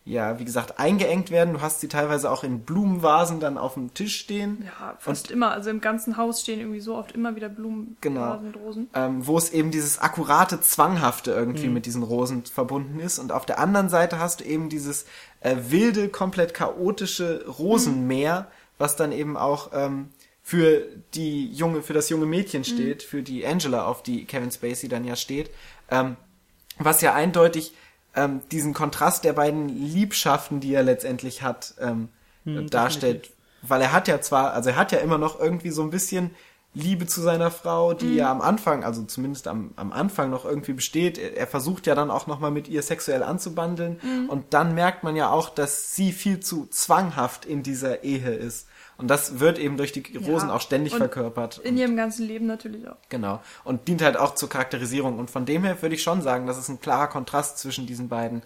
ja, wie gesagt, eingeengt werden. Du hast sie teilweise auch in Blumenvasen dann auf dem Tisch stehen. Ja, fast immer. Also im ganzen Haus stehen irgendwie so oft immer wieder Blumen, Genau. Rosen. ähm, wo es eben dieses akkurate, zwanghafte irgendwie Mhm. mit diesen Rosen verbunden ist. Und auf der anderen Seite hast du eben dieses äh, wilde, komplett chaotische Rosenmeer, was dann eben auch ähm, für die junge, für das junge Mädchen steht, für die Angela, auf die Kevin Spacey dann ja steht, ähm, was ja eindeutig ähm, diesen Kontrast der beiden Liebschaften, die er letztendlich hat, ähm, Hm, darstellt. Weil er hat ja zwar, also er hat ja immer noch irgendwie so ein bisschen Liebe zu seiner Frau, die ja am Anfang, also zumindest am, am Anfang noch irgendwie besteht. Er, er versucht ja dann auch nochmal mit ihr sexuell anzubandeln. Und dann merkt man ja auch, dass sie viel zu zwanghaft in dieser Ehe ist. Und das wird eben durch die Rosen auch ständig und verkörpert. In ihrem ganzen Leben natürlich auch. Genau. Und dient halt auch zur Charakterisierung. Und von dem her würde ich schon sagen, dass es ein klarer Kontrast zwischen diesen beiden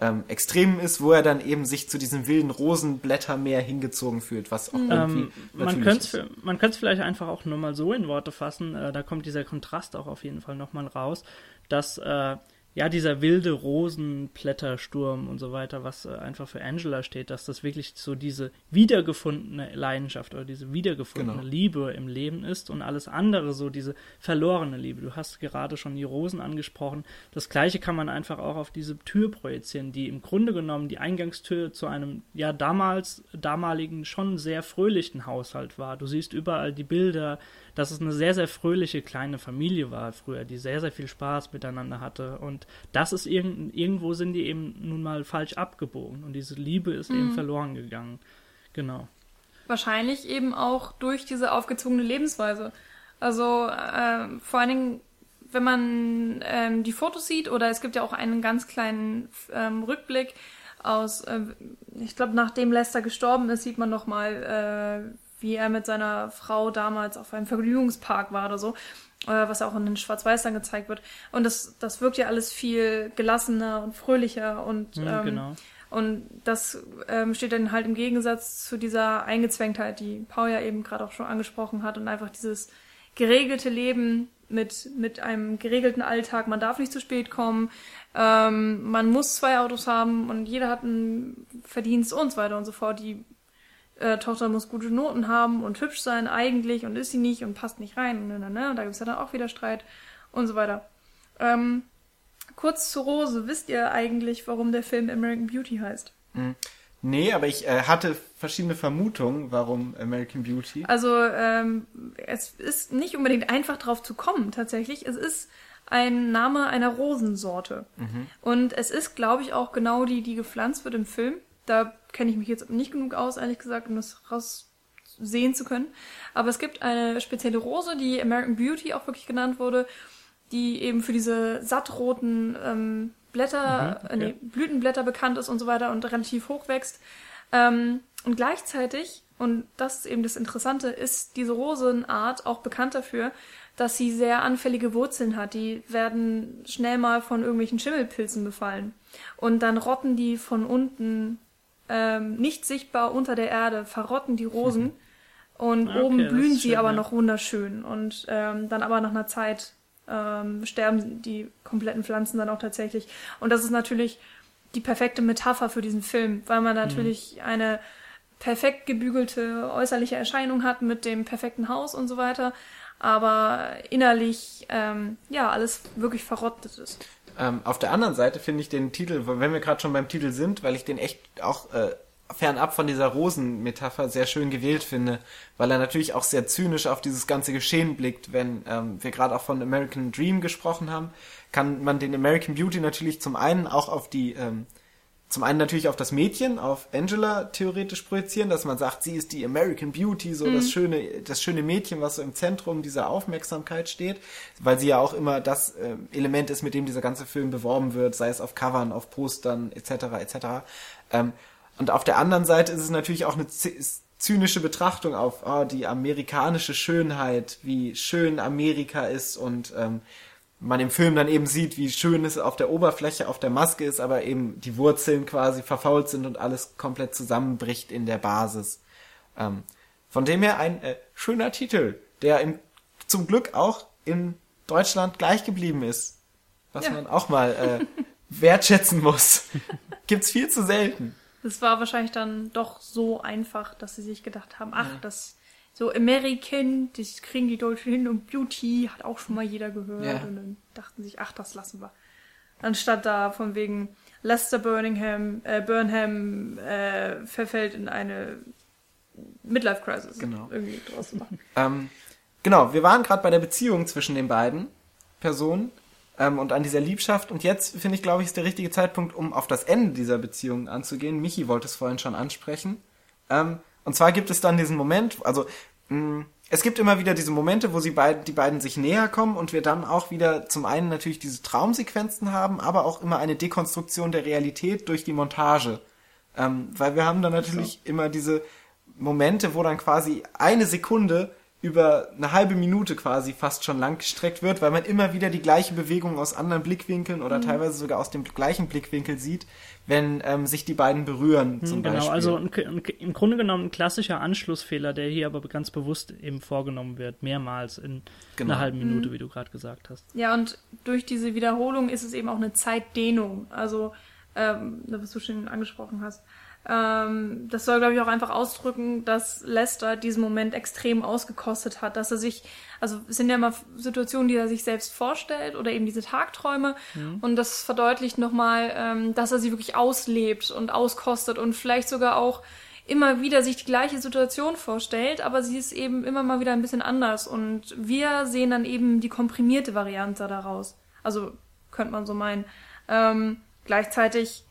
ähm, Extremen ist, wo er dann eben sich zu diesem wilden Rosenblättermeer hingezogen fühlt, was auch irgendwie Ähm, man natürlich könnte man könnte es vielleicht einfach auch nur mal so in Worte fassen, äh, da kommt dieser Kontrast auch auf jeden Fall nochmal raus, dass äh, ja dieser wilde Rosenblättersturm und so weiter, was äh, einfach für Angela steht, dass das wirklich so diese wiedergefundene Leidenschaft oder diese wiedergefundene Genau. Liebe im Leben ist und alles andere so diese verlorene Liebe. Du hast gerade schon die Rosen angesprochen. Das gleiche kann man einfach auch auf diese Tür projizieren, die im Grunde genommen die Eingangstür zu einem ja damals damaligen schon sehr fröhlichen Haushalt war. Du siehst überall die Bilder, dass es eine sehr sehr fröhliche kleine Familie war früher, die sehr sehr viel Spaß miteinander hatte und das ist irgend, irgendwo sind die eben nun mal falsch abgebogen und diese Liebe ist eben verloren gegangen. Genau. Wahrscheinlich eben auch durch diese aufgezwungene Lebensweise. Also ähm, vor allen Dingen, wenn man ähm, die Fotos sieht, oder es gibt ja auch einen ganz kleinen ähm, Rückblick aus, äh, ich glaube, nachdem Lester gestorben ist, sieht man noch mal, äh, wie er mit seiner Frau damals auf einem Vergnügungspark war oder so, äh, was auch in den Schwarz-Weiß dann gezeigt wird. Und das, das wirkt ja alles viel gelassener und fröhlicher und Ja, ähm, genau. und das ähm, steht dann halt im Gegensatz zu dieser Eingezwängtheit, die Paul ja eben gerade auch schon angesprochen hat und einfach dieses geregelte Leben mit, mit einem geregelten Alltag. Man darf nicht zu spät kommen, ähm, man muss zwei Autos haben und jeder hat einen Verdienst und so weiter und so fort. Die äh, Tochter muss gute Noten haben und hübsch sein eigentlich und ist sie nicht und passt nicht rein. Und, ne, ne, und da gibt es ja dann auch wieder Streit und so weiter. Ähm, kurz zu Rose. Wisst ihr eigentlich, warum der Film American Beauty heißt? Nee, aber ich äh, hatte verschiedene Vermutungen, warum American Beauty. Also ähm, es ist nicht unbedingt einfach drauf zu kommen tatsächlich. Es ist ein Name einer Rosensorte. Und es ist, glaube ich, auch genau die, die gepflanzt wird im Film. Da kenne ich mich jetzt nicht genug aus, ehrlich gesagt, um das raussehen zu können. Aber es gibt eine spezielle Rose, die American Beauty auch wirklich genannt wurde, die eben für diese sattroten ähm, Blätter, Mhm, okay. äh, nee, Blütenblätter bekannt ist und so weiter und relativ hoch wächst. Ähm, und gleichzeitig, und das ist eben das Interessante, ist diese Rosenart auch bekannt dafür, dass sie sehr anfällige Wurzeln hat. Die werden schnell mal von irgendwelchen Schimmelpilzen befallen. Und dann rotten die von unten ähm, nicht sichtbar unter der Erde, verrotten die Rosen. Und Okay, oben blühen sie schön, aber ja. noch wunderschön. Und ähm, dann aber nach einer Zeit ähm, sterben die kompletten Pflanzen dann auch tatsächlich. Und das ist natürlich die perfekte Metapher für diesen Film, weil man natürlich eine perfekt gebügelte äußerliche Erscheinung hat mit dem perfekten Haus und so weiter, aber innerlich ähm, ja alles wirklich verrottet ist. Ähm, auf der anderen Seite finde ich den Titel, wenn wir gerade schon beim Titel sind, weil ich den echt auch äh, fernab von dieser Rosenmetapher sehr schön gewählt finde, weil er natürlich auch sehr zynisch auf dieses ganze Geschehen blickt. Wenn ähm, wir gerade auch von American Dream gesprochen haben, kann man den American Beauty natürlich zum einen auch auf die ähm, zum einen natürlich auf das Mädchen, auf Angela theoretisch projizieren, dass man sagt, sie ist die American Beauty, so das schöne, das schöne Mädchen, was so im Zentrum dieser Aufmerksamkeit steht, weil sie ja auch immer das äh, Element ist, mit dem dieser ganze Film beworben wird, sei es auf Covern, auf Postern etc. etc. Ähm, und auf der anderen Seite ist es natürlich auch eine zy- zynische Betrachtung auf oh, die amerikanische Schönheit, wie schön Amerika ist und ähm, man im Film dann eben sieht, wie schön es auf der Oberfläche, auf der Maske ist, aber eben die Wurzeln quasi verfault sind und alles komplett zusammenbricht in der Basis. Ähm, von dem her ein äh, schöner Titel, der im, zum Glück auch in Deutschland gleich geblieben ist. Was Ja. man auch mal äh, wertschätzen muss. Gibt's viel zu selten. Das war wahrscheinlich dann doch so einfach, dass sie sich gedacht haben, ach, das so American, das kriegen die Deutschen hin und Beauty hat auch schon mal jeder gehört Ja. und dann dachten sich, ach, das lassen wir. Anstatt da von wegen Lester Birmingham, äh, Burnham äh, verfällt in eine Midlife Crisis Genau. irgendwie draus zu machen. Ähm, genau, wir waren gerade bei der Beziehung zwischen den beiden Personen ähm, und an dieser Liebschaft. Und jetzt finde ich, glaube ich, ist der richtige Zeitpunkt, um auf das Ende dieser Beziehung anzugehen. Michi wollte es vorhin schon ansprechen. Ähm, und zwar gibt es dann diesen Moment, also mh, es gibt immer wieder diese Momente, wo sie beid, die beiden sich näher kommen und wir dann auch wieder zum einen natürlich diese Traumsequenzen haben, aber auch immer eine Dekonstruktion der Realität durch die Montage. Ähm, weil wir haben dann natürlich immer diese Momente, wo dann quasi eine Sekunde über eine halbe Minute quasi fast schon lang gestreckt wird, weil man immer wieder die gleiche Bewegung aus anderen Blickwinkeln oder teilweise sogar aus dem gleichen Blickwinkel sieht, wenn ähm, sich die beiden berühren zum Genau, Beispiel. also ein, ein, im Grunde genommen ein klassischer Anschlussfehler, der hier aber ganz bewusst eben vorgenommen wird, mehrmals in Genau. einer halben Minute, wie du gerade gesagt hast. Ja, und durch diese Wiederholung ist es eben auch eine Zeitdehnung. Also, ähm, was du schon angesprochen hast. Ähm, das soll, glaube ich, auch einfach ausdrücken, dass Lester diesen Moment extrem ausgekostet hat, dass er sich, also es sind ja immer Situationen, die er sich selbst vorstellt oder eben diese Tagträume und das verdeutlicht nochmal, ähm, dass er sie wirklich auslebt und auskostet und vielleicht sogar auch immer wieder sich die gleiche Situation vorstellt, aber sie ist eben immer mal wieder ein bisschen anders und wir sehen dann eben die komprimierte Variante daraus. Also könnte man so meinen. Ähm, gleichzeitig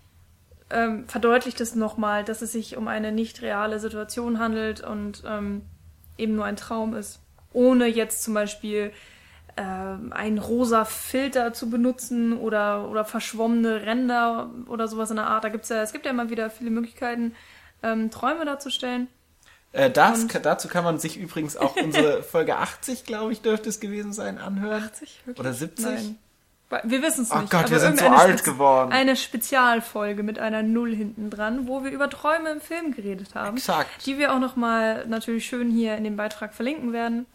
ähm, verdeutlicht es nochmal, dass es sich um eine nicht reale Situation handelt und ähm, eben nur ein Traum ist. Ohne jetzt zum Beispiel ähm, einen rosa Filter zu benutzen oder, oder verschwommene Ränder oder sowas in der Art. Da gibt's ja, es gibt ja immer wieder viele Möglichkeiten, ähm, Träume darzustellen. Äh, das, Und- dazu kann man sich übrigens auch unsere Folge 80, glaube ich, dürfte es gewesen sein, anhören. 80? Wirklich? Oder 70? Nein. Wir wissen es Ach nicht. Gott, aber wir sind so alt Spez- geworden. Eine Spezialfolge mit einer Null hinten dran, wo wir über Träume im Film geredet haben. Exakt. Die wir auch nochmal natürlich schön hier in dem Beitrag verlinken werden.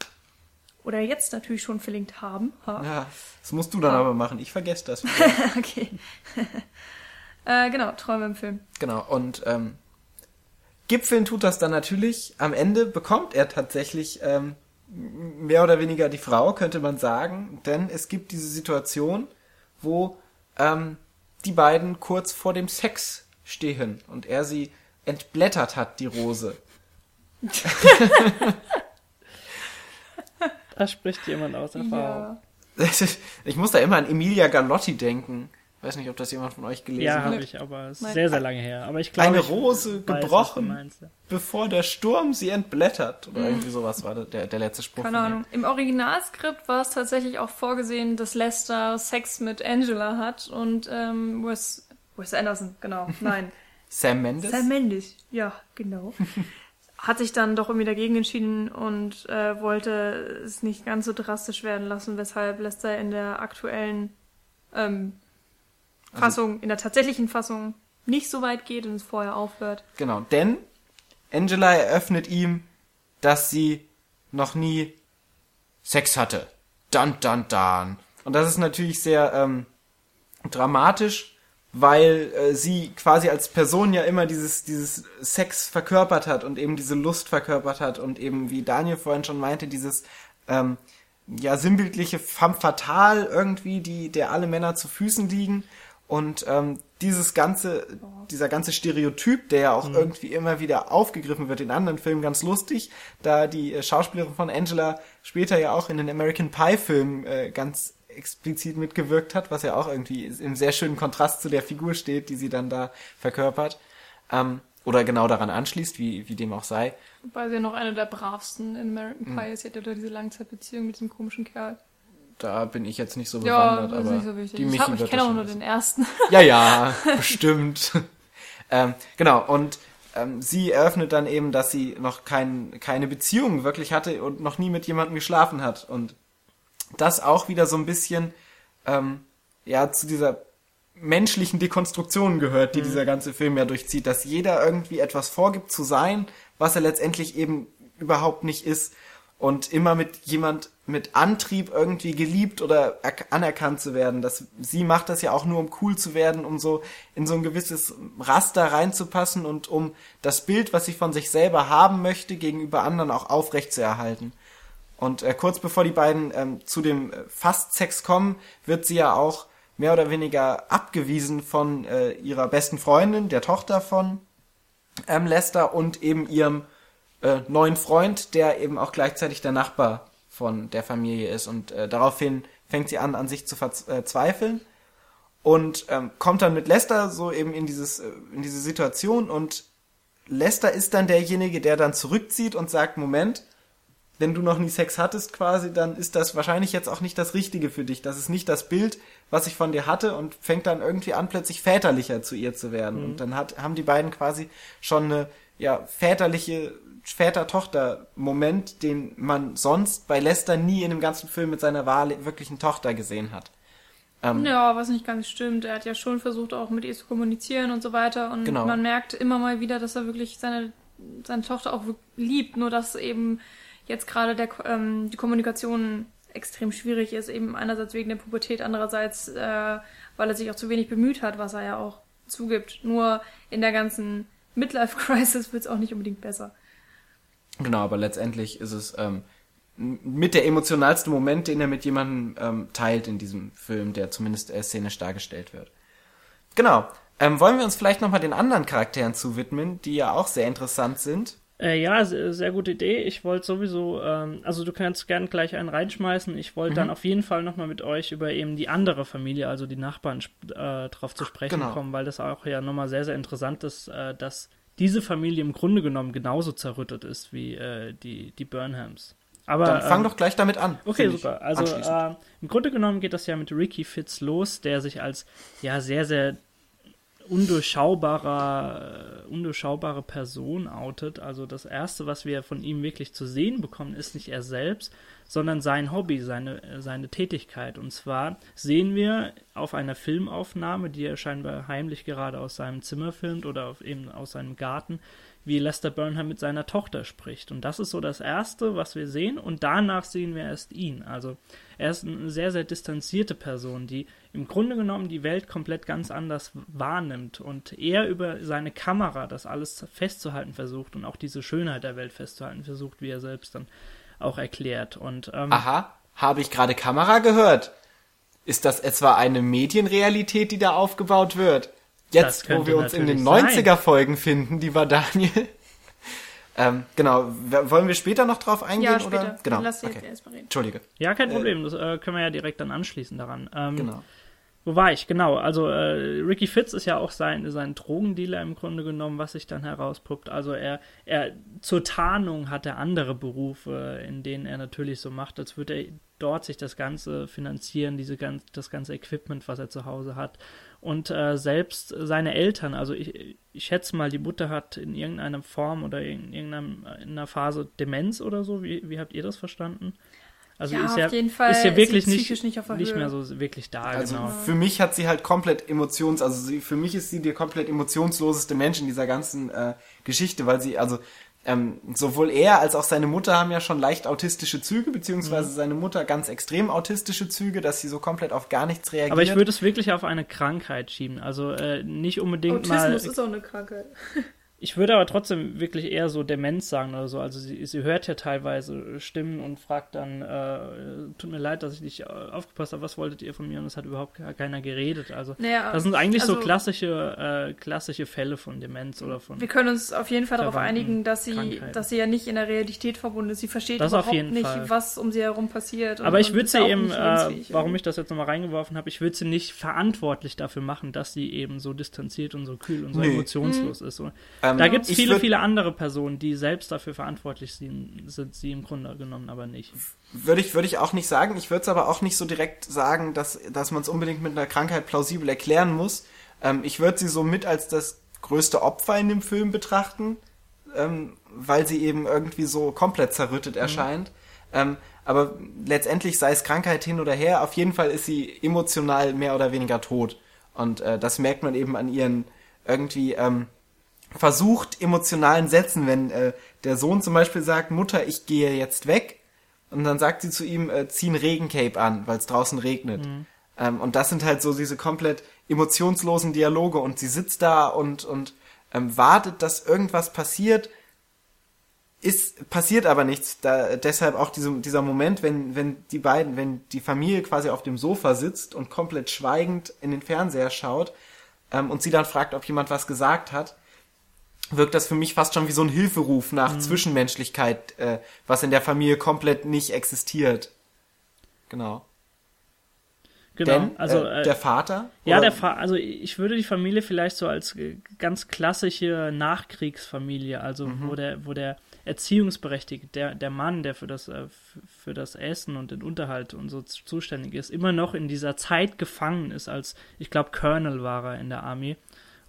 Oder jetzt natürlich schon verlinkt haben. Ha. Ja, das musst du dann Ah. aber machen. Ich vergesse das. okay. äh, genau, Träume im Film. Genau, und ähm, Gipfeln tut das dann natürlich. Am Ende bekommt er tatsächlich ähm, mehr oder weniger die Frau, könnte man sagen. Denn es gibt diese Situation, wo ähm, die beiden kurz vor dem Sex stehen und er sie entblättert hat, die Rose. Da spricht jemand aus Erfahrung. Ja. Ich muss da immer an Emilia Galotti denken. Weiß nicht, ob das jemand von euch gelesen Ja, hat. habe ich, aber es ist Nein. sehr, sehr lange her. Aber ich glaube, Eine ich Rose gebrochen, meinst, ja. bevor der Sturm sie entblättert. Oder irgendwie sowas war der, der letzte Spruch. Keine. Ahnung. Im Originalskript war es tatsächlich auch vorgesehen, dass Lester Sex mit Angela hat und ähm, Wes, Wes Anderson, genau. Nein. Sam Mendes? Sam Mendes, ja, genau. Hat sich dann doch irgendwie dagegen entschieden und äh, wollte es nicht ganz so drastisch werden lassen, weshalb Lester in der aktuellen ähm, Also Fassung, in der tatsächlichen Fassung nicht so weit geht und es vorher aufhört. Genau, denn Angela eröffnet ihm, dass sie noch nie Sex hatte. Dun, dun, dun. Und das ist natürlich sehr ähm, dramatisch, weil äh, sie quasi als Person ja immer dieses, dieses Sex verkörpert hat und eben diese Lust verkörpert hat und eben, wie Daniel vorhin schon meinte, dieses ähm, ja sinnbildliche femme fatale irgendwie, die der alle Männer zu Füßen liegen und ähm, dieses ganze, dieser ganze Stereotyp, der ja auch irgendwie immer wieder aufgegriffen wird in anderen Filmen, ganz lustig, da die äh, Schauspielerin von Angela später ja auch in den American Pie Filmen äh, ganz explizit mitgewirkt hat, was ja auch irgendwie im sehr schönen Kontrast zu der Figur steht, die sie dann da verkörpert. Ähm, oder genau daran anschließt, wie, wie dem auch sei. Wobei sie ja noch eine der bravsten in American Pie ist. Sie hat ja da diese Langzeitbeziehung mit diesem komischen Kerl. Da bin ich jetzt nicht so Ja, bewandert, das ist aber nicht so wichtig. die Ich, Michi hab- ich kenne auch nur den ersten. Ja, ja, bestimmt. ähm, genau, und ähm, sie eröffnet dann eben, dass sie noch kein, keine Beziehung wirklich hatte und noch nie mit jemandem geschlafen hat. Und das auch wieder so ein bisschen ähm, ja zu dieser menschlichen Dekonstruktion gehört, die dieser ganze Film ja durchzieht, dass jeder irgendwie etwas vorgibt zu sein, was er letztendlich eben überhaupt nicht ist und immer mit jemand mit Antrieb irgendwie geliebt oder erk- anerkannt zu werden. Das, sie macht das ja auch nur, um cool zu werden, um so in so ein gewisses Raster reinzupassen und um das Bild, was sie von sich selber haben möchte, gegenüber anderen auch aufrecht zu erhalten. Und äh, kurz bevor die beiden ähm, zu dem äh, Fastsex kommen, wird sie ja auch mehr oder weniger abgewiesen von äh, ihrer besten Freundin, der Tochter von ähm, Lester und eben ihrem äh, neuen Freund, der eben auch gleichzeitig der Nachbar von der Familie ist. Und äh, daraufhin fängt sie an, an sich zu verzweifeln und ähm, kommt dann mit Lester so eben in dieses äh, in diese Situation und Lester ist dann derjenige, der dann zurückzieht und sagt, Moment, wenn du noch nie Sex hattest quasi, dann ist das wahrscheinlich jetzt auch nicht das Richtige für dich. Das ist nicht das Bild, was ich von dir hatte und fängt dann irgendwie an, plötzlich väterlicher zu ihr zu werden. Und dann hat, haben die beiden quasi schon eine ja, väterliche Väter-Tochter-Moment, den man sonst bei Lester nie in dem ganzen Film mit seiner Wahl wirklichen Tochter gesehen hat. Ähm, Ja, was nicht ganz stimmt. Er hat ja schon versucht, auch mit ihr zu kommunizieren und so weiter. Und Genau. man merkt immer mal wieder, dass er wirklich seine, seine Tochter auch liebt. Nur dass eben jetzt gerade der, ähm, die Kommunikation extrem schwierig ist. Eben einerseits wegen der Pubertät, andererseits, äh, weil er sich auch zu wenig bemüht hat, was er ja auch zugibt. Nur in der ganzen Midlife-Crisis wird es auch nicht unbedingt besser. Genau, aber letztendlich ist es ähm, mit der emotionalste Moment, den er mit jemandem ähm, teilt in diesem Film, der zumindest äh, szenisch dargestellt wird. Genau. Ähm, wollen wir uns vielleicht nochmal den anderen Charakteren zuwidmen, die ja auch sehr interessant sind? Äh, ja, sehr, sehr gute Idee. Ich wollte sowieso, ähm, also du kannst gern gleich einen reinschmeißen. Ich wollte Mhm. dann auf jeden Fall nochmal mit euch über eben die andere Familie, also die Nachbarn, äh, drauf zu sprechen Genau. kommen, weil das auch ja nochmal sehr, sehr interessant ist, äh, dass diese Familie im Grunde genommen genauso zerrüttet ist wie äh, die, die Burnhams. Aber, Dann fang ähm, doch gleich damit an. Okay, super. Also äh, im Grunde genommen geht das ja mit Ricky Fitz los, der sich als ja sehr, sehr undurchschaubarer, undurchschaubare Person outet. Also das Erste, was wir von ihm wirklich zu sehen bekommen, ist nicht er selbst, sondern sein Hobby, seine, seine Tätigkeit. Und zwar sehen wir auf einer Filmaufnahme, die er scheinbar heimlich gerade aus seinem Zimmer filmt oder eben aus seinem Garten, wie Lester Burnham mit seiner Tochter spricht. Und das ist so das Erste, was wir sehen. Und danach sehen wir erst ihn. Also er ist eine sehr, sehr distanzierte Person, die im Grunde genommen die Welt komplett ganz anders wahrnimmt und er über seine Kamera das alles festzuhalten versucht und auch diese Schönheit der Welt festzuhalten versucht, wie er selbst dann auch erklärt. Und ähm, Aha, habe ich gerade Kamera gehört? Ist das etwa eine Medienrealität, die da aufgebaut wird? Jetzt, wo wir uns in den natürlich sein. 90er-Folgen finden, lieber Daniel. ähm, genau, wollen wir später noch drauf eingehen? Ja, später. Oder? Genau, Lass sie jetzt okay. erst mal reden. Entschuldige, ja, kein Problem, das äh, können wir ja direkt dann anschließen daran. Ähm, genau. Wo war ich? Genau, also äh, Ricky Fitz ist ja auch sein, sein Drogendealer im Grunde genommen, was sich dann herauspuppt. Also er, er zur Tarnung hat er andere Berufe, in denen er natürlich so macht, als würde er dort sich das Ganze finanzieren, diese ganz, das ganze Equipment, was er zu Hause hat. Und äh, selbst seine Eltern, also ich, ich schätze mal, die Mutter hat in irgendeiner Form oder in irgendeiner in einer Phase Demenz oder so. Wie, wie habt ihr das verstanden? Also Ja, ist auf ja, jeden Fall ist ja wirklich nicht, nicht auf der Höhe. mehr so wirklich da, Also genau. für mich hat sie halt komplett emotions, also sie, für mich ist sie der komplett emotionsloseste Mensch in dieser ganzen äh, Geschichte, weil sie, also ähm, sowohl er als auch seine Mutter haben ja schon leicht autistische Züge, beziehungsweise Mhm. seine Mutter ganz extrem autistische Züge, dass sie so komplett auf gar nichts reagiert. Aber ich würde es wirklich auf eine Krankheit schieben. Also äh, nicht unbedingt Autismus mal. ist auch eine Krankheit. ich würde aber trotzdem wirklich eher so Demenz sagen oder so. Also sie, sie hört ja teilweise Stimmen und fragt dann, äh, tut mir leid, dass ich nicht aufgepasst habe, was wolltet ihr von mir? Und es hat überhaupt keiner geredet. Also naja, das sind eigentlich also, so klassische, äh, klassische Fälle von Demenz oder von. Wir können uns auf jeden Fall darauf einigen, dass sie, dass sie ja nicht in der Realität verbunden ist. Sie versteht das überhaupt nicht, Fall. was um sie herum passiert. Aber ich würde sie eben, äh, warum ich das jetzt nochmal reingeworfen habe, ich würde sie nicht verantwortlich dafür machen, dass sie eben so distanziert und so kühl und so nee. emotionslos mhm. ist. So. Ähm, da gibt es viele, viele andere Personen, die selbst dafür verantwortlich sind, sind sie im Grunde genommen aber nicht. Würde ich, würde ich auch nicht sagen. Ich würde es aber auch nicht so direkt sagen, dass, dass man es unbedingt mit einer Krankheit plausibel erklären muss. Ähm, ich würde sie so mit als das größte Opfer in dem Film betrachten, ähm, weil sie eben irgendwie so komplett zerrüttet mhm. erscheint. Mhm. Ähm, aber letztendlich sei es Krankheit hin oder her, auf jeden Fall ist sie emotional mehr oder weniger tot. Und äh, das merkt man eben an ihren irgendwie ähm, versucht emotionalen Sätzen, wenn äh, der Sohn zum Beispiel sagt, Mutter, ich gehe jetzt weg, und dann sagt sie zu ihm, äh, zieh ein Regencape an, weil es draußen regnet. Mhm. Ähm, und das sind halt so diese komplett emotionslosen Dialoge und sie sitzt da und, und ähm, wartet, dass irgendwas passiert, ist, passiert aber nichts. Da, deshalb auch diese, dieser Moment, wenn, wenn die beiden, wenn die Familie quasi auf dem Sofa sitzt und komplett schweigend in den Fernseher schaut ähm, und sie dann fragt, ob jemand was gesagt hat, wirkt das für mich fast schon wie so ein Hilferuf nach mhm. Zwischenmenschlichkeit, äh, was in der Familie komplett nicht existiert. Genau. Genau, Denn, also äh, der Vater? Ja, der Vater. Also ich würde die Familie vielleicht so als äh, ganz klassische Nachkriegsfamilie, also mhm. wo der, wo der Erziehungsberechtigte, der, der Mann, der für das, äh, für das Essen und den Unterhalt und so zuständig ist, immer noch in dieser Zeit gefangen ist, als ich glaube Colonel war er in der Armee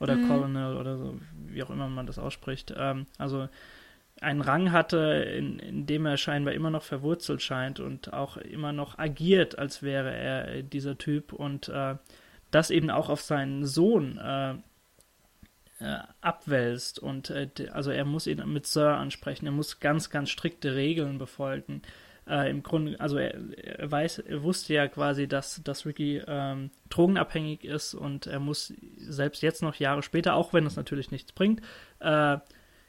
oder mhm. Colonel oder so, wie auch immer man das ausspricht. Ähm, also einen Rang hatte, in, in dem er scheinbar immer noch verwurzelt scheint und auch immer noch agiert, als wäre er dieser Typ und äh, das eben auch auf seinen Sohn äh, äh, abwälzt und äh, also er muss ihn mit Sir ansprechen, er muss ganz, ganz strikte Regeln befolgen äh, im Grunde, also er, er, weiß, er wusste ja quasi, dass, dass Ricky ähm, drogenabhängig ist und er muss selbst jetzt noch Jahre später, auch wenn es natürlich nichts bringt, äh,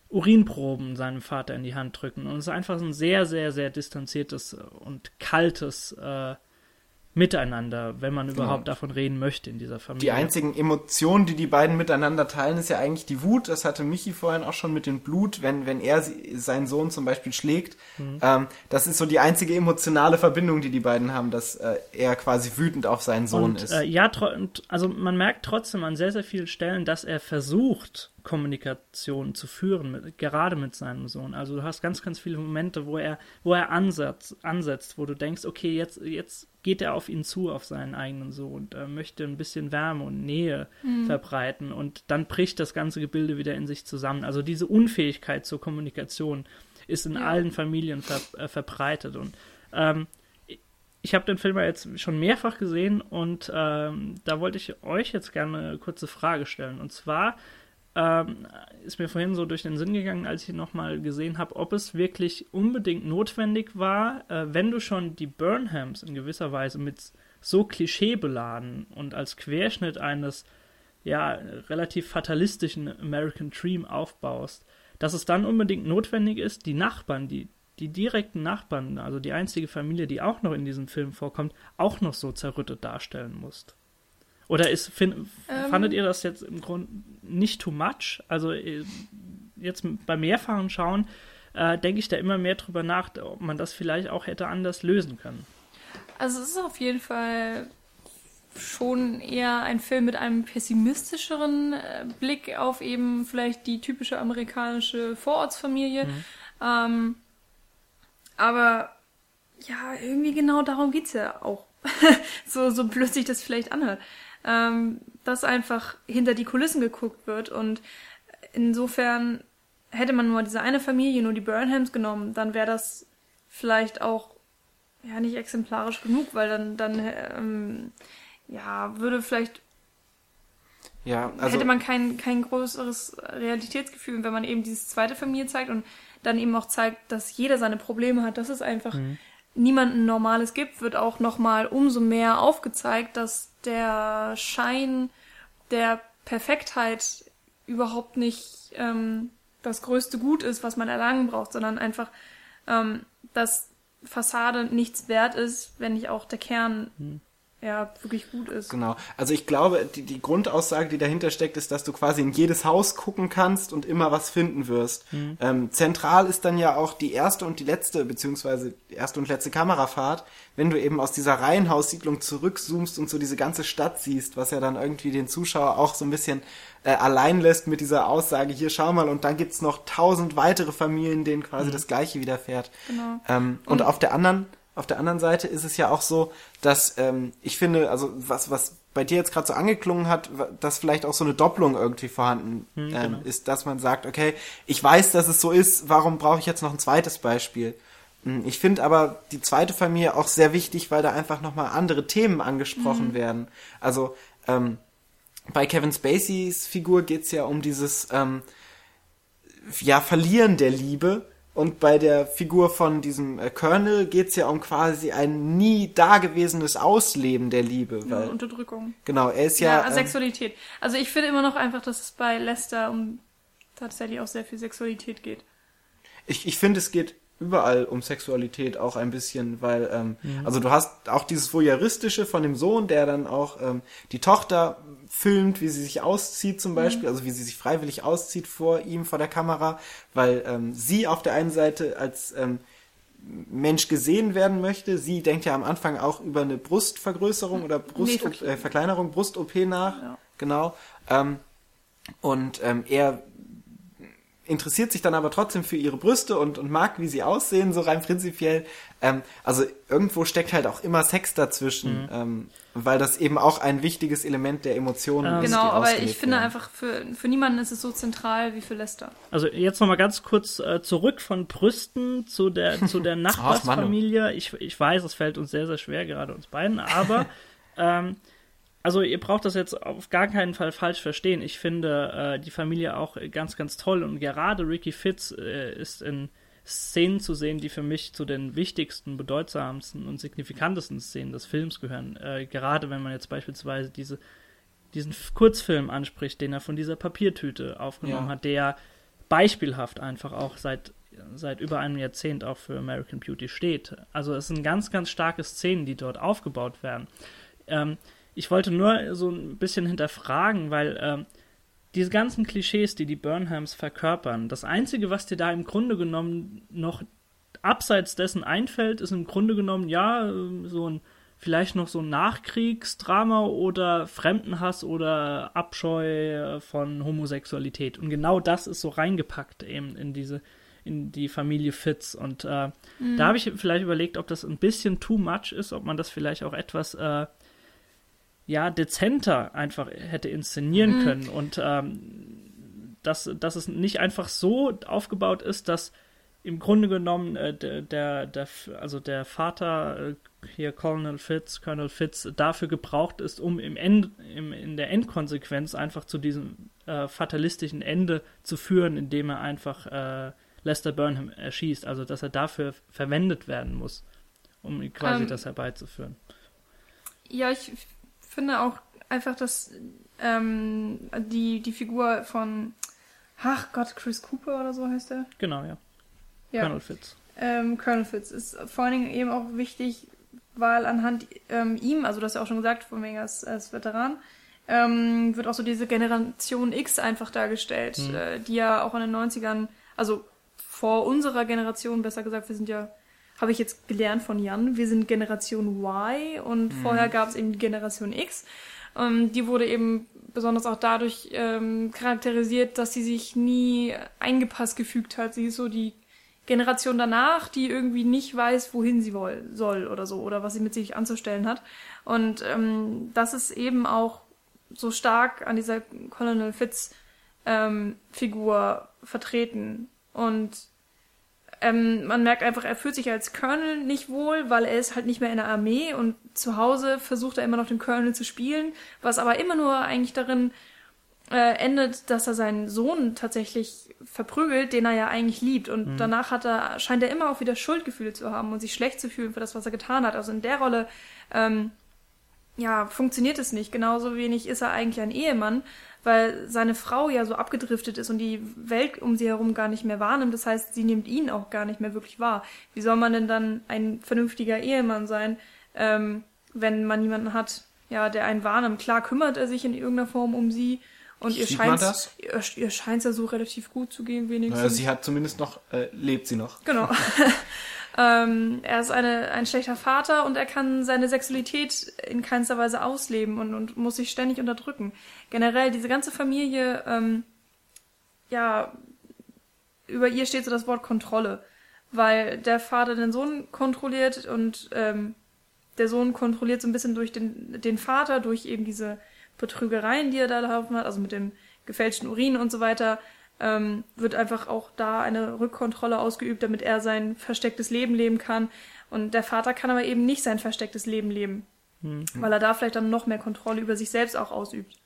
Urinproben seinem Vater in die Hand drücken. Und es ist einfach ein sehr, sehr, sehr distanziertes und kaltes äh, miteinander, wenn man überhaupt genau. davon reden möchte in dieser Familie. Die einzigen Emotionen, die die beiden miteinander teilen, ist ja eigentlich die Wut. Das hatte Michi vorhin auch schon mit dem Blut, wenn, wenn er seinen Sohn zum Beispiel schlägt. Mhm. Ähm, das ist so die einzige emotionale Verbindung, die die beiden haben, dass äh, er quasi wütend auf seinen Sohn und, ist. Äh, ja, also man merkt trotzdem an sehr, sehr vielen Stellen, dass er versucht, Kommunikation zu führen, mit, gerade mit seinem Sohn. Also du hast ganz, ganz viele Momente, wo er, wo er ansetzt, ansetzt, wo du denkst, okay, jetzt, jetzt geht er auf ihn zu, auf seinen eigenen Sohn und äh, möchte ein bisschen Wärme und Nähe mhm. verbreiten und dann bricht das ganze Gebilde wieder in sich zusammen. Also diese Unfähigkeit zur Kommunikation ist in ja. allen Familien ver, äh, verbreitet und ähm, ich habe den Film ja jetzt schon mehrfach gesehen und ähm, da wollte ich euch jetzt gerne eine kurze Frage stellen. Und zwar, ähm, ist mir vorhin so durch den Sinn gegangen, als ich ihn nochmal gesehen habe, ob es wirklich unbedingt notwendig war, äh, wenn du schon die Burnhams in gewisser Weise mit so klischeebeladen und als Querschnitt eines ja relativ fatalistischen American Dream aufbaust, dass es dann unbedingt notwendig ist, die Nachbarn, die die direkten Nachbarn, also die einzige Familie, die auch noch in diesem Film vorkommt, auch noch so zerrüttet darstellen musst. Oder ist, find, ähm, fandet ihr das jetzt im Grunde nicht too much? Also äh, jetzt beim mehrfachen Schauen äh, denke ich da immer mehr drüber nach, ob man das vielleicht auch hätte anders lösen können. Also es ist auf jeden Fall schon eher ein Film mit einem pessimistischeren äh, Blick auf eben vielleicht die typische amerikanische Vorortsfamilie. Mhm. Ähm, aber ja, irgendwie genau darum geht es ja auch. so, so blöd sich das vielleicht anhört ähm, dass einfach hinter die Kulissen geguckt wird und insofern hätte man nur diese eine Familie, nur die Burnhams genommen, dann wäre das vielleicht auch ja nicht exemplarisch genug, weil dann dann ähm, ja würde vielleicht ja, also hätte man kein kein größeres Realitätsgefühl, wenn man eben diese zweite Familie zeigt und dann eben auch zeigt, dass jeder seine Probleme hat. Das ist einfach mhm niemanden Normales gibt, wird auch nochmal umso mehr aufgezeigt, dass der Schein der Perfektheit überhaupt nicht ähm, das größte Gut ist, was man erlangen braucht, sondern einfach, ähm, dass Fassade nichts wert ist, wenn nicht auch der Kern hm ja, wirklich gut ist. Genau. Also ich glaube, die, die Grundaussage, die dahinter steckt, ist, dass du quasi in jedes Haus gucken kannst und immer was finden wirst. Mhm. Ähm, zentral ist dann ja auch die erste und die letzte, beziehungsweise die erste und letzte Kamerafahrt, wenn du eben aus dieser Reihenhaussiedlung zurückzoomst und so diese ganze Stadt siehst, was ja dann irgendwie den Zuschauer auch so ein bisschen äh, allein lässt mit dieser Aussage, hier schau mal, und dann gibt's noch tausend weitere Familien, denen quasi mhm. das Gleiche widerfährt. Genau. Ähm, und, und auf der anderen auf der anderen Seite ist es ja auch so, dass ähm, ich finde, also was, was bei dir jetzt gerade so angeklungen hat, dass vielleicht auch so eine Doppelung irgendwie vorhanden hm, ähm, genau. ist, dass man sagt, okay, ich weiß, dass es so ist, warum brauche ich jetzt noch ein zweites Beispiel? Hm, ich finde aber die zweite Familie auch sehr wichtig, weil da einfach nochmal andere Themen angesprochen mhm. werden. Also ähm, bei Kevin Spaceys Figur geht's ja um dieses ähm, ja, Verlieren der Liebe und bei der Figur von diesem äh, Colonel geht's ja um quasi ein nie dagewesenes Ausleben der Liebe. Weil, ja, Unterdrückung. Genau, er ist ja. Ja, ähm, Sexualität. Also ich finde immer noch einfach, dass es bei Lester um tatsächlich auch sehr viel Sexualität geht. Ich, ich finde, es geht überall um Sexualität auch ein bisschen, weil, ähm, mhm. also du hast auch dieses Voyeuristische von dem Sohn, der dann auch ähm, die Tochter filmt, wie sie sich auszieht zum Beispiel, mhm. also wie sie sich freiwillig auszieht vor ihm, vor der Kamera, weil ähm, sie auf der einen Seite als ähm, Mensch gesehen werden möchte. Sie denkt ja am Anfang auch über eine Brustvergrößerung oder Brust nee, äh, Brust-OP nach. Ja. Genau. Ähm, und ähm, er interessiert sich dann aber trotzdem für ihre Brüste und, und mag, wie sie aussehen, so rein prinzipiell. Ähm, also irgendwo steckt halt auch immer Sex dazwischen, mhm. ähm, weil das eben auch ein wichtiges Element der Emotionen ist. Genau, aber ich finde werden. einfach, für, für niemanden ist es so zentral wie für Lester. Also jetzt nochmal ganz kurz äh, zurück von Brüsten zu der, zu der Nachbarsfamilie. ich, ich weiß, es fällt uns sehr, sehr schwer, gerade uns beiden, aber ähm, also ihr braucht das jetzt auf gar keinen Fall falsch verstehen. Ich finde äh, die Familie auch ganz, ganz toll und gerade Ricky Fitz äh, ist in Szenen zu sehen, die für mich zu den wichtigsten, bedeutsamsten und signifikantesten Szenen des Films gehören. Äh, gerade wenn man jetzt beispielsweise diese, diesen Kurzfilm anspricht, den er von dieser Papiertüte aufgenommen ja. hat, der beispielhaft einfach auch seit seit über einem Jahrzehnt auch für American Beauty steht. Also es sind ganz, ganz starke Szenen, die dort aufgebaut werden. Ähm, ich wollte nur so ein bisschen hinterfragen, weil äh, diese ganzen Klischees, die die Burnhams verkörpern, das Einzige, was dir da im Grunde genommen noch abseits dessen einfällt, ist im Grunde genommen, ja, so ein vielleicht noch so ein Nachkriegsdrama oder Fremdenhass oder Abscheu von Homosexualität. Und genau das ist so reingepackt eben in diese, in die Familie Fitz. Und äh, mhm. da habe ich vielleicht überlegt, ob das ein bisschen too much ist, ob man das vielleicht auch etwas äh, ja, dezenter einfach hätte inszenieren mhm. können und ähm, dass, dass es nicht einfach so aufgebaut ist, dass im Grunde genommen äh, der, der, der, also der Vater äh, hier Colonel Fitz, Colonel Fitz dafür gebraucht ist, um im End, im, in der Endkonsequenz einfach zu diesem äh, fatalistischen Ende zu führen, indem er einfach äh, Lester Burnham erschießt, also dass er dafür verwendet werden muss, um quasi um, ähm. das herbeizuführen. Ja, ich finde auch einfach, dass ähm, die, die Figur von, ach Gott, Chris Cooper oder so heißt er. Genau, ja. ja. Colonel Fitz. Ähm, Colonel Fitz ist vor allen Dingen eben auch wichtig, weil anhand ähm, ihm, also du hast ja auch schon gesagt, von wegen als, als Veteran, ähm, wird auch so diese Generation X einfach dargestellt, mhm. äh, die ja auch in den 90ern, also vor unserer Generation, besser gesagt, wir sind ja habe ich jetzt gelernt von Jan. Wir sind Generation Y und mhm. vorher gab es eben die Generation X. Ähm, die wurde eben besonders auch dadurch ähm, charakterisiert, dass sie sich nie eingepasst gefügt hat. Sie ist so die Generation danach, die irgendwie nicht weiß, wohin sie woll, soll oder so, oder was sie mit sich anzustellen hat. Und ähm, das ist eben auch so stark an dieser Colonel Fitz ähm, Figur vertreten. Und ähm, man merkt einfach, er fühlt sich als Colonel nicht wohl, weil er ist halt nicht mehr in der Armee und zu Hause versucht er immer noch den Colonel zu spielen, was aber immer nur eigentlich darin äh, endet, dass er seinen Sohn tatsächlich verprügelt, den er ja eigentlich liebt. Und mhm. danach hat er, scheint er immer auch wieder Schuldgefühle zu haben und sich schlecht zu fühlen für das, was er getan hat. Also in der Rolle, ähm, ja, funktioniert es nicht. Genauso wenig ist er eigentlich ein Ehemann, weil seine Frau ja so abgedriftet ist und die Welt um sie herum gar nicht mehr wahrnimmt. Das heißt, sie nimmt ihn auch gar nicht mehr wirklich wahr. Wie soll man denn dann ein vernünftiger Ehemann sein, ähm, wenn man jemanden hat, ja, der einen wahrnimmt? Klar kümmert er sich in irgendeiner Form um sie und ihr Sieht scheint das? ihr, ihr scheint's ja so relativ gut zu gehen wenigstens. Naja, sie hat zumindest noch, äh, lebt sie noch. Genau. ähm, er ist eine, ein schlechter Vater und er kann seine Sexualität in keinster Weise ausleben und, und muss sich ständig unterdrücken. Generell, diese ganze Familie, ähm, ja, über ihr steht so das Wort Kontrolle, weil der Vater den Sohn kontrolliert und ähm, der Sohn kontrolliert so ein bisschen durch den, den Vater, durch eben diese Betrügereien, die er da laufen hat, also mit dem gefälschten Urin und so weiter, ähm, wird einfach auch da eine Rückkontrolle ausgeübt, damit er sein verstecktes Leben leben kann. Und der Vater kann aber eben nicht sein verstecktes Leben leben, weil er da vielleicht dann noch mehr Kontrolle über sich selbst auch ausübt.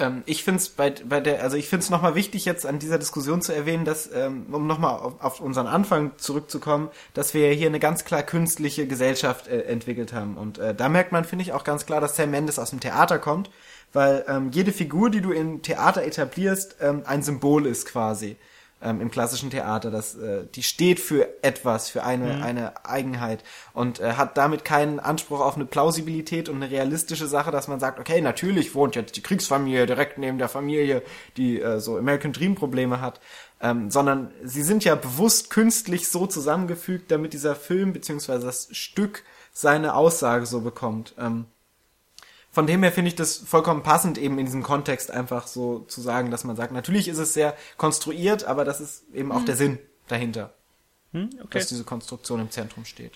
Ähm, ich finde es bei, bei der, also ich finde es nochmal wichtig, jetzt an dieser Diskussion zu erwähnen, dass, ähm, um nochmal auf, auf unseren Anfang zurückzukommen, dass wir hier eine ganz klar künstliche Gesellschaft äh, entwickelt haben. Und äh, da merkt man, finde ich, auch ganz klar, dass Sam Mendes aus dem Theater kommt, weil ähm, jede Figur, die du im Theater etablierst, ähm, ein Symbol ist quasi ähm, im klassischen Theater. Das, äh, die steht für etwas, für eine, eine Eigenheit und äh, hat damit keinen Anspruch auf eine Plausibilität und eine realistische Sache, dass man sagt, okay, natürlich wohnt jetzt die Kriegsfamilie direkt neben der Familie, die äh, so American Dream Probleme hat, ähm, sondern sie sind ja bewusst künstlich so zusammengefügt, damit dieser Film beziehungsweise das Stück seine Aussage so bekommt. Ähm, von dem her finde ich das vollkommen passend, eben in diesem Kontext einfach so zu sagen, dass man sagt, natürlich ist es sehr konstruiert, aber das ist eben auch der Sinn dahinter, Hm, okay. dass diese Konstruktion im Zentrum steht.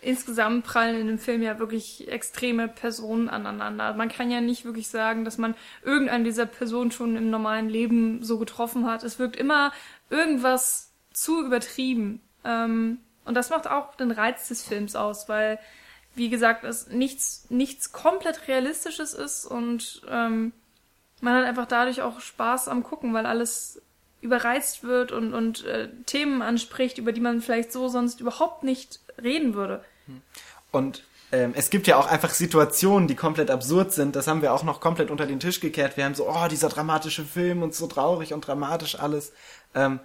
insgesamt prallen in dem Film ja wirklich extreme Personen aneinander. Man kann ja nicht wirklich sagen, dass man irgendeine dieser Personen schon im normalen Leben so getroffen hat. Es wirkt immer irgendwas zu übertrieben. Ähm, und das macht auch den Reiz des Films aus, weil, wie gesagt, es nichts, nichts komplett Realistisches ist und ähm, man hat einfach dadurch auch Spaß am Gucken, weil alles überreizt wird und, und äh, Themen anspricht, über die man vielleicht so sonst überhaupt nicht reden würde. Und ähm, es gibt ja auch einfach Situationen, die komplett absurd sind. Das haben wir auch noch komplett unter den Tisch gekehrt. Wir haben so, oh, dieser dramatische Film und so traurig und dramatisch alles. Ähm,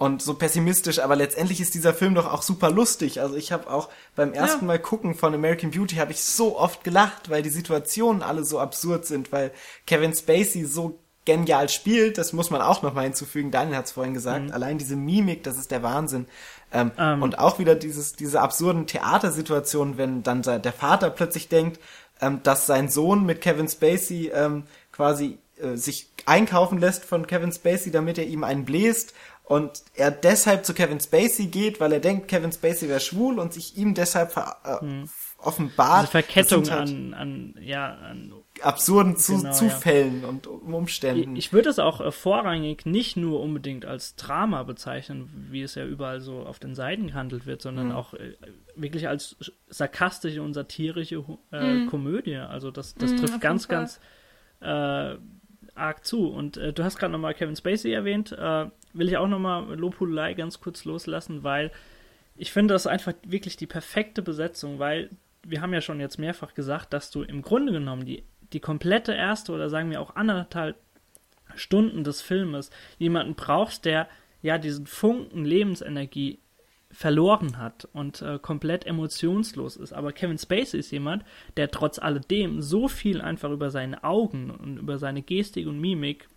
und so pessimistisch, aber letztendlich ist dieser Film doch auch super lustig. Also ich habe auch beim ersten Ja. Mal gucken von American Beauty habe ich so oft gelacht, weil die Situationen alle so absurd sind, weil Kevin Spacey so genial spielt, das muss man auch nochmal hinzufügen, Daniel hat es vorhin gesagt, allein diese Mimik, das ist der Wahnsinn. Ähm, Ähm. Und auch wieder dieses, diese absurden Theatersituationen, wenn dann der Vater plötzlich denkt, ähm, dass sein Sohn mit Kevin Spacey ähm, quasi äh, sich einkaufen lässt von Kevin Spacey, damit er ihm einen bläst und er deshalb zu Kevin Spacey geht, weil er denkt, Kevin Spacey wäre schwul und sich ihm deshalb ver äh, offenbart. Diese Verkettung halt an, an, ja, an absurden zu Genau, ja. Zufällen und Umständen. Ich würde es auch äh, vorrangig nicht nur unbedingt als Drama bezeichnen, wie es ja überall so auf den Seiten gehandelt wird, sondern Mhm. auch äh, wirklich als sarkastische und satirische Hu- äh, Mhm. Komödie. Also das, das Mhm, trifft ganz, ganz äh, arg zu. Und äh, du hast gerade nochmal Kevin Spacey erwähnt. Will ich auch nochmal Lobhudelei ganz kurz loslassen, weil ich finde das einfach wirklich die perfekte Besetzung, weil wir haben ja schon jetzt mehrfach gesagt, dass du im Grunde genommen die, die komplette erste oder sagen wir auch anderthalb Stunden des Filmes jemanden brauchst, der ja diesen Funken Lebensenergie verloren hat und äh, komplett emotionslos ist. Aber Kevin Spacey ist jemand, der trotz alledem so viel einfach über seine Augen und über seine Gestik und Mimik,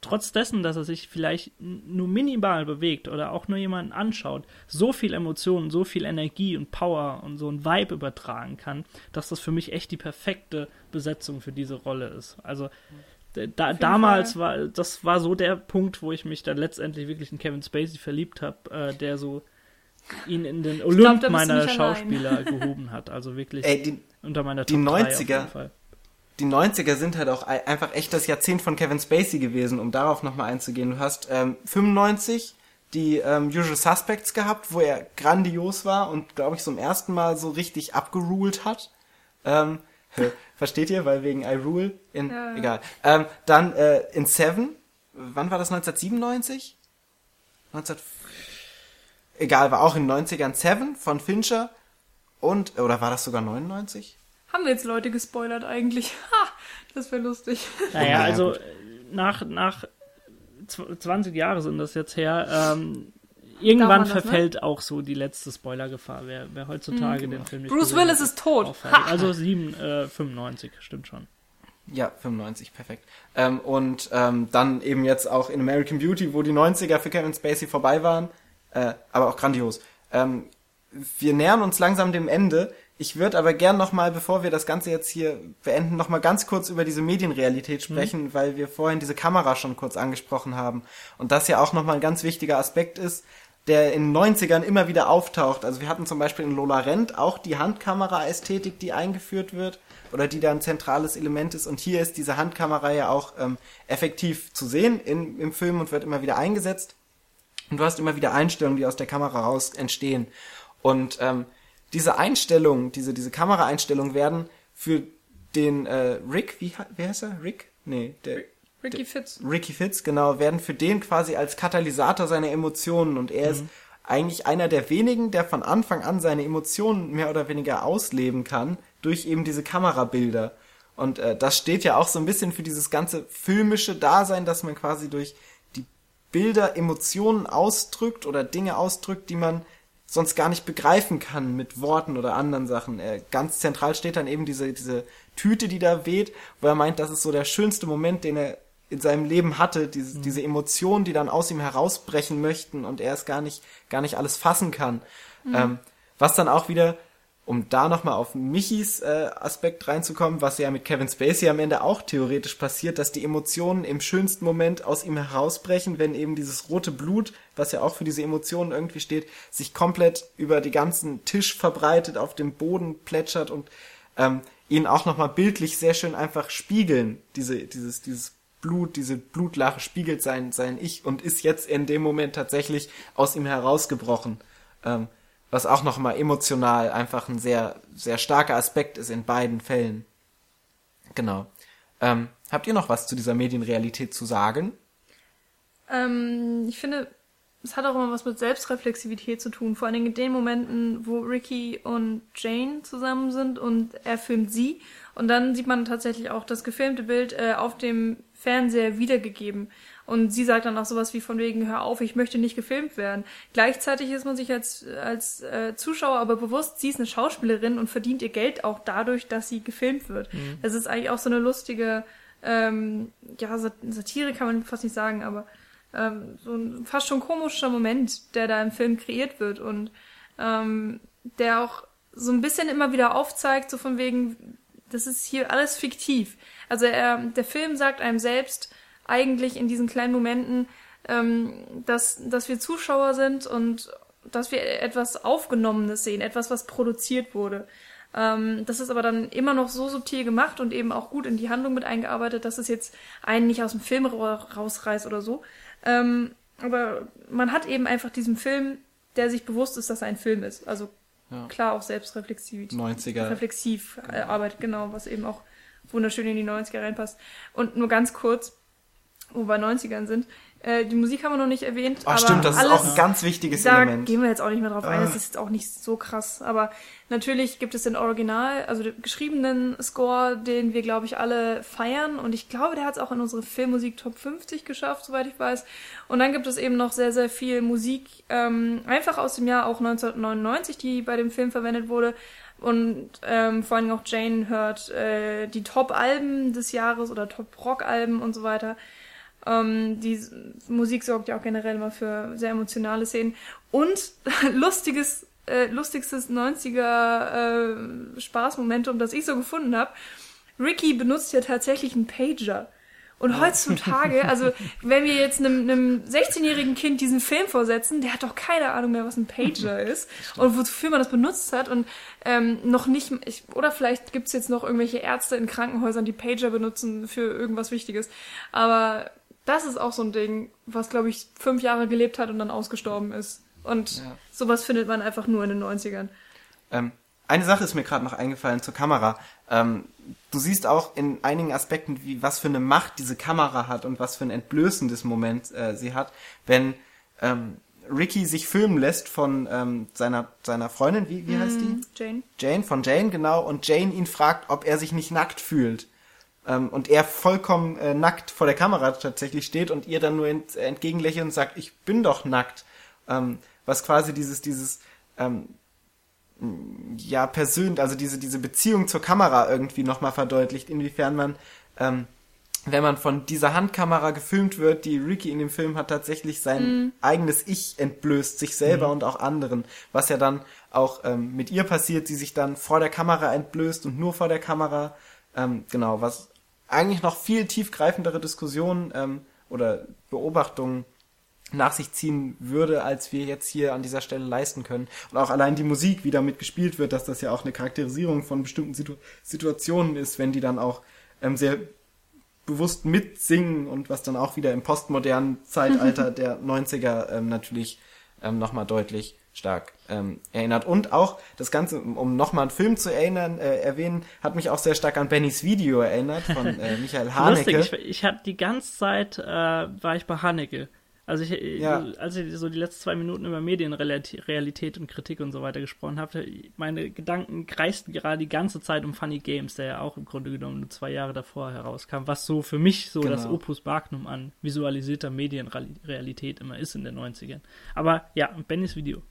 trotz dessen, dass er sich vielleicht nur minimal bewegt oder auch nur jemanden anschaut, so viel Emotionen, so viel Energie und Power und so ein Vibe übertragen kann, dass das für mich echt die perfekte Besetzung für diese Rolle ist. Also da, damals Fall. war das war so der Punkt, wo ich mich dann letztendlich wirklich in Kevin Spacey verliebt habe, äh, der so ihn in den glaub, Olymp du meiner. Schauspieler gehoben hat. Also wirklich Ey, die, unter meiner die Top 3 auf 90er jeden Fall. Die 90er sind halt auch ei- einfach echt das Jahrzehnt von Kevin Spacey gewesen, um darauf nochmal einzugehen. Du hast ähm, 95 die ähm, Usual Suspects gehabt, wo er grandios war und, glaube ich, zum ersten Mal so richtig abgeruled hat. Ähm, versteht ihr? Weil wegen I Rule in, Ja. egal. Ähm, dann äh, in Seven, wann war das, 1997? 19... Egal, war auch in den 90ern Seven von Fincher und, oder war das sogar 99? Haben wir jetzt Leute gespoilert eigentlich? Ha, das wäre lustig. Naja, also nach, nach 20 Jahre sind das jetzt her, ähm, irgendwann das, ne? verfällt auch so die letzte Spoilergefahr, wer, wer heutzutage den Film nicht Bruce gesehen Willis ist tot. Also 7, äh, 95, stimmt schon. Ja, 95, perfekt. Ähm, und ähm, dann eben jetzt auch in American Beauty, wo die 90er für Kevin Spacey vorbei waren, äh, aber auch grandios. Ähm, wir nähern uns langsam dem Ende. Ich würde aber gern nochmal, bevor wir das Ganze jetzt hier beenden, nochmal ganz kurz über diese Medienrealität sprechen, weil wir vorhin diese Kamera schon kurz angesprochen haben. Und das ja auch nochmal ein ganz wichtiger Aspekt ist, der in den 90ern immer wieder auftaucht. Also wir hatten zum Beispiel in Lola Rent auch die Handkamera-Ästhetik, die eingeführt wird oder die da ein zentrales Element ist. Und hier ist diese Handkamera ja auch ähm, effektiv zu sehen in, im Film und wird immer wieder eingesetzt. Und du hast immer wieder Einstellungen, die aus der Kamera raus entstehen. Und ähm, diese Einstellungen, diese, diese Kameraeinstellungen werden für den äh, Rick, wie, ha- wie heißt er? Rick? Nee, der Ricky Fitz. Ricky Fitz, genau, werden für den quasi als Katalysator seiner Emotionen und er ist eigentlich einer der wenigen, der von Anfang an seine Emotionen mehr oder weniger ausleben kann durch eben diese Kamerabilder. Und äh, das steht ja auch so ein bisschen für dieses ganze filmische Dasein, dass man quasi durch die Bilder Emotionen ausdrückt oder Dinge ausdrückt, die man sonst gar nicht begreifen kann mit Worten oder anderen Sachen. Äh, ganz zentral steht dann eben diese, diese Tüte, die da weht, wo er meint, das ist so der schönste Moment, den er in seinem Leben hatte, diese, diese Emotionen, die dann aus ihm herausbrechen möchten und er es gar nicht, gar nicht alles fassen kann. Ähm, was dann auch wieder, um da nochmal auf Michis äh, Aspekt reinzukommen, was ja mit Kevin Spacey am Ende auch theoretisch passiert, dass die Emotionen im schönsten Moment aus ihm herausbrechen, wenn eben dieses rote Blut, was ja auch für diese Emotionen irgendwie steht, sich komplett über die ganzen Tisch verbreitet, auf dem Boden plätschert und ähm, ihn auch nochmal bildlich sehr schön einfach spiegeln, diese, dieses, dieses Blut, diese Blutlache spiegelt sein, sein Ich und ist jetzt in dem Moment tatsächlich aus ihm herausgebrochen. Ähm, was auch nochmal emotional einfach ein sehr, sehr starker Aspekt ist in beiden Fällen. Genau. Ähm, habt ihr noch was zu dieser Medienrealität zu sagen? Ähm, ich finde, es hat auch immer was mit Selbstreflexivität zu tun. Vor allen Dingen in den Momenten, wo Ricky und Jane zusammen sind und er filmt sie. Und dann sieht man tatsächlich auch das gefilmte Bild äh, auf dem Fernseher wiedergegeben. Und sie sagt dann auch sowas wie von wegen, hör auf, ich möchte nicht gefilmt werden. Gleichzeitig ist man sich als, als äh, Zuschauer aber bewusst, sie ist eine Schauspielerin und verdient ihr Geld auch dadurch, dass sie gefilmt wird. Das ist eigentlich auch so eine lustige, ähm, ja, Sat- Satire kann man fast nicht sagen, aber ähm, so ein fast schon komischer Moment, der da im Film kreiert wird und ähm, der auch so ein bisschen immer wieder aufzeigt, so von wegen, das ist hier alles fiktiv. Also er, der Film sagt einem selbst eigentlich in diesen kleinen Momenten, ähm, dass, dass wir Zuschauer sind und dass wir etwas Aufgenommenes sehen, etwas, was produziert wurde. Ähm, das ist aber dann immer noch so subtil gemacht und eben auch gut in die Handlung mit eingearbeitet, dass es jetzt einen nicht aus dem Film ra- rausreißt oder so. Ähm, aber man hat eben einfach diesen Film, der sich bewusst ist, dass er ein Film ist. Also Ja. klar auch selbstreflexiv 90er. reflexiv äh, arbeitet, genau, was eben auch wunderschön in die 90er reinpasst. Und nur ganz kurz, wo wir bei 90ern sind, äh, die Musik haben wir noch nicht erwähnt. Aber stimmt, das ist auch ein ganz wichtiges da Element. gehen wir jetzt auch nicht mehr drauf ein, das Ah. ist jetzt auch nicht so krass. Aber natürlich gibt es den Original, also den geschriebenen Score, den wir, glaube ich, alle feiern. Und ich glaube, der hat es auch in unsere Filmmusik Top 50 geschafft, soweit ich weiß. Und dann gibt es eben noch sehr, sehr viel Musik, ähm, einfach aus dem Jahr auch 1999, die bei dem Film verwendet wurde. Und ähm, vor allem auch Jane hört äh, die Top-Alben des Jahres oder Top-Rock-Alben und so weiter. Ähm, die Musik sorgt ja auch generell immer für sehr emotionale Szenen. Und lustiges, äh, lustigstes 90er äh, Spaßmomentum, das ich so gefunden habe. Ricky benutzt ja tatsächlich einen Pager. Und heutzutage, also wenn wir jetzt einem, einem 16-jährigen Kind diesen Film vorsetzen, der hat doch keine Ahnung mehr, was ein Pager ist und wofür man das benutzt hat und ähm, noch nicht, ich, oder vielleicht gibt's jetzt noch irgendwelche Ärzte in Krankenhäusern, die Pager benutzen für irgendwas Wichtiges. Aber das ist auch so ein Ding, was, glaube ich, fünf Jahre gelebt hat und dann ausgestorben ist. Und Ja. sowas findet man einfach nur in den 90ern. Ähm, eine Sache ist mir gerade noch eingefallen zur Kamera. Ähm, du siehst auch in einigen Aspekten, wie was für eine Macht diese Kamera hat und was für ein entblößendes Moment äh, sie hat, wenn ähm, Ricky sich filmen lässt von ähm, seiner seiner Freundin, wie wie heißt die? Jane? Jane von Jane genau und Jane ihn fragt, ob er sich nicht nackt fühlt. Ähm, und er vollkommen äh, nackt vor der Kamera tatsächlich steht und ihr dann nur ent entgegenlächelt und sagt, ich bin doch nackt. Ähm, was quasi dieses, dieses, ähm, ja, persönlich, also diese, diese Beziehung zur Kamera irgendwie nochmal verdeutlicht, inwiefern man, ähm, wenn man von dieser Handkamera gefilmt wird, die Ricky in dem Film hat tatsächlich sein Mhm. eigenes Ich entblößt, sich selber und auch anderen, was ja dann auch ähm, mit ihr passiert, sie sich dann vor der Kamera entblößt und nur vor der Kamera, ähm, genau, was eigentlich noch viel tiefgreifendere Diskussionen ähm, oder Beobachtungen nach sich ziehen würde, als wir jetzt hier an dieser Stelle leisten können. Und auch allein die Musik, wie damit gespielt wird, dass das ja auch eine Charakterisierung von bestimmten Situ Situationen ist, wenn die dann auch ähm, sehr bewusst mitsingen und was dann auch wieder im postmodernen Zeitalter der 90er ähm, natürlich ähm, nochmal deutlich stark ähm, erinnert. Und auch das Ganze, um, nochmal einen Film zu erinnern, äh, erwähnen, hat mich auch sehr stark an Bennys Video erinnert von äh, Michael Haneke. Lustig, ich, ich hatte die ganze Zeit, äh, war ich bei Haneke. Also ich, Ja. als ich so die letzten zwei Minuten über Medienrealität und Kritik und so weiter gesprochen habe, meine Gedanken kreisten gerade die ganze Zeit um Funny Games, der ja auch im Grunde genommen nur zwei Jahre davor herauskam, was so für mich so das Genau. Opus Magnum an visualisierter Medienrealität immer ist in den 90ern. Aber ja, Bennys Video.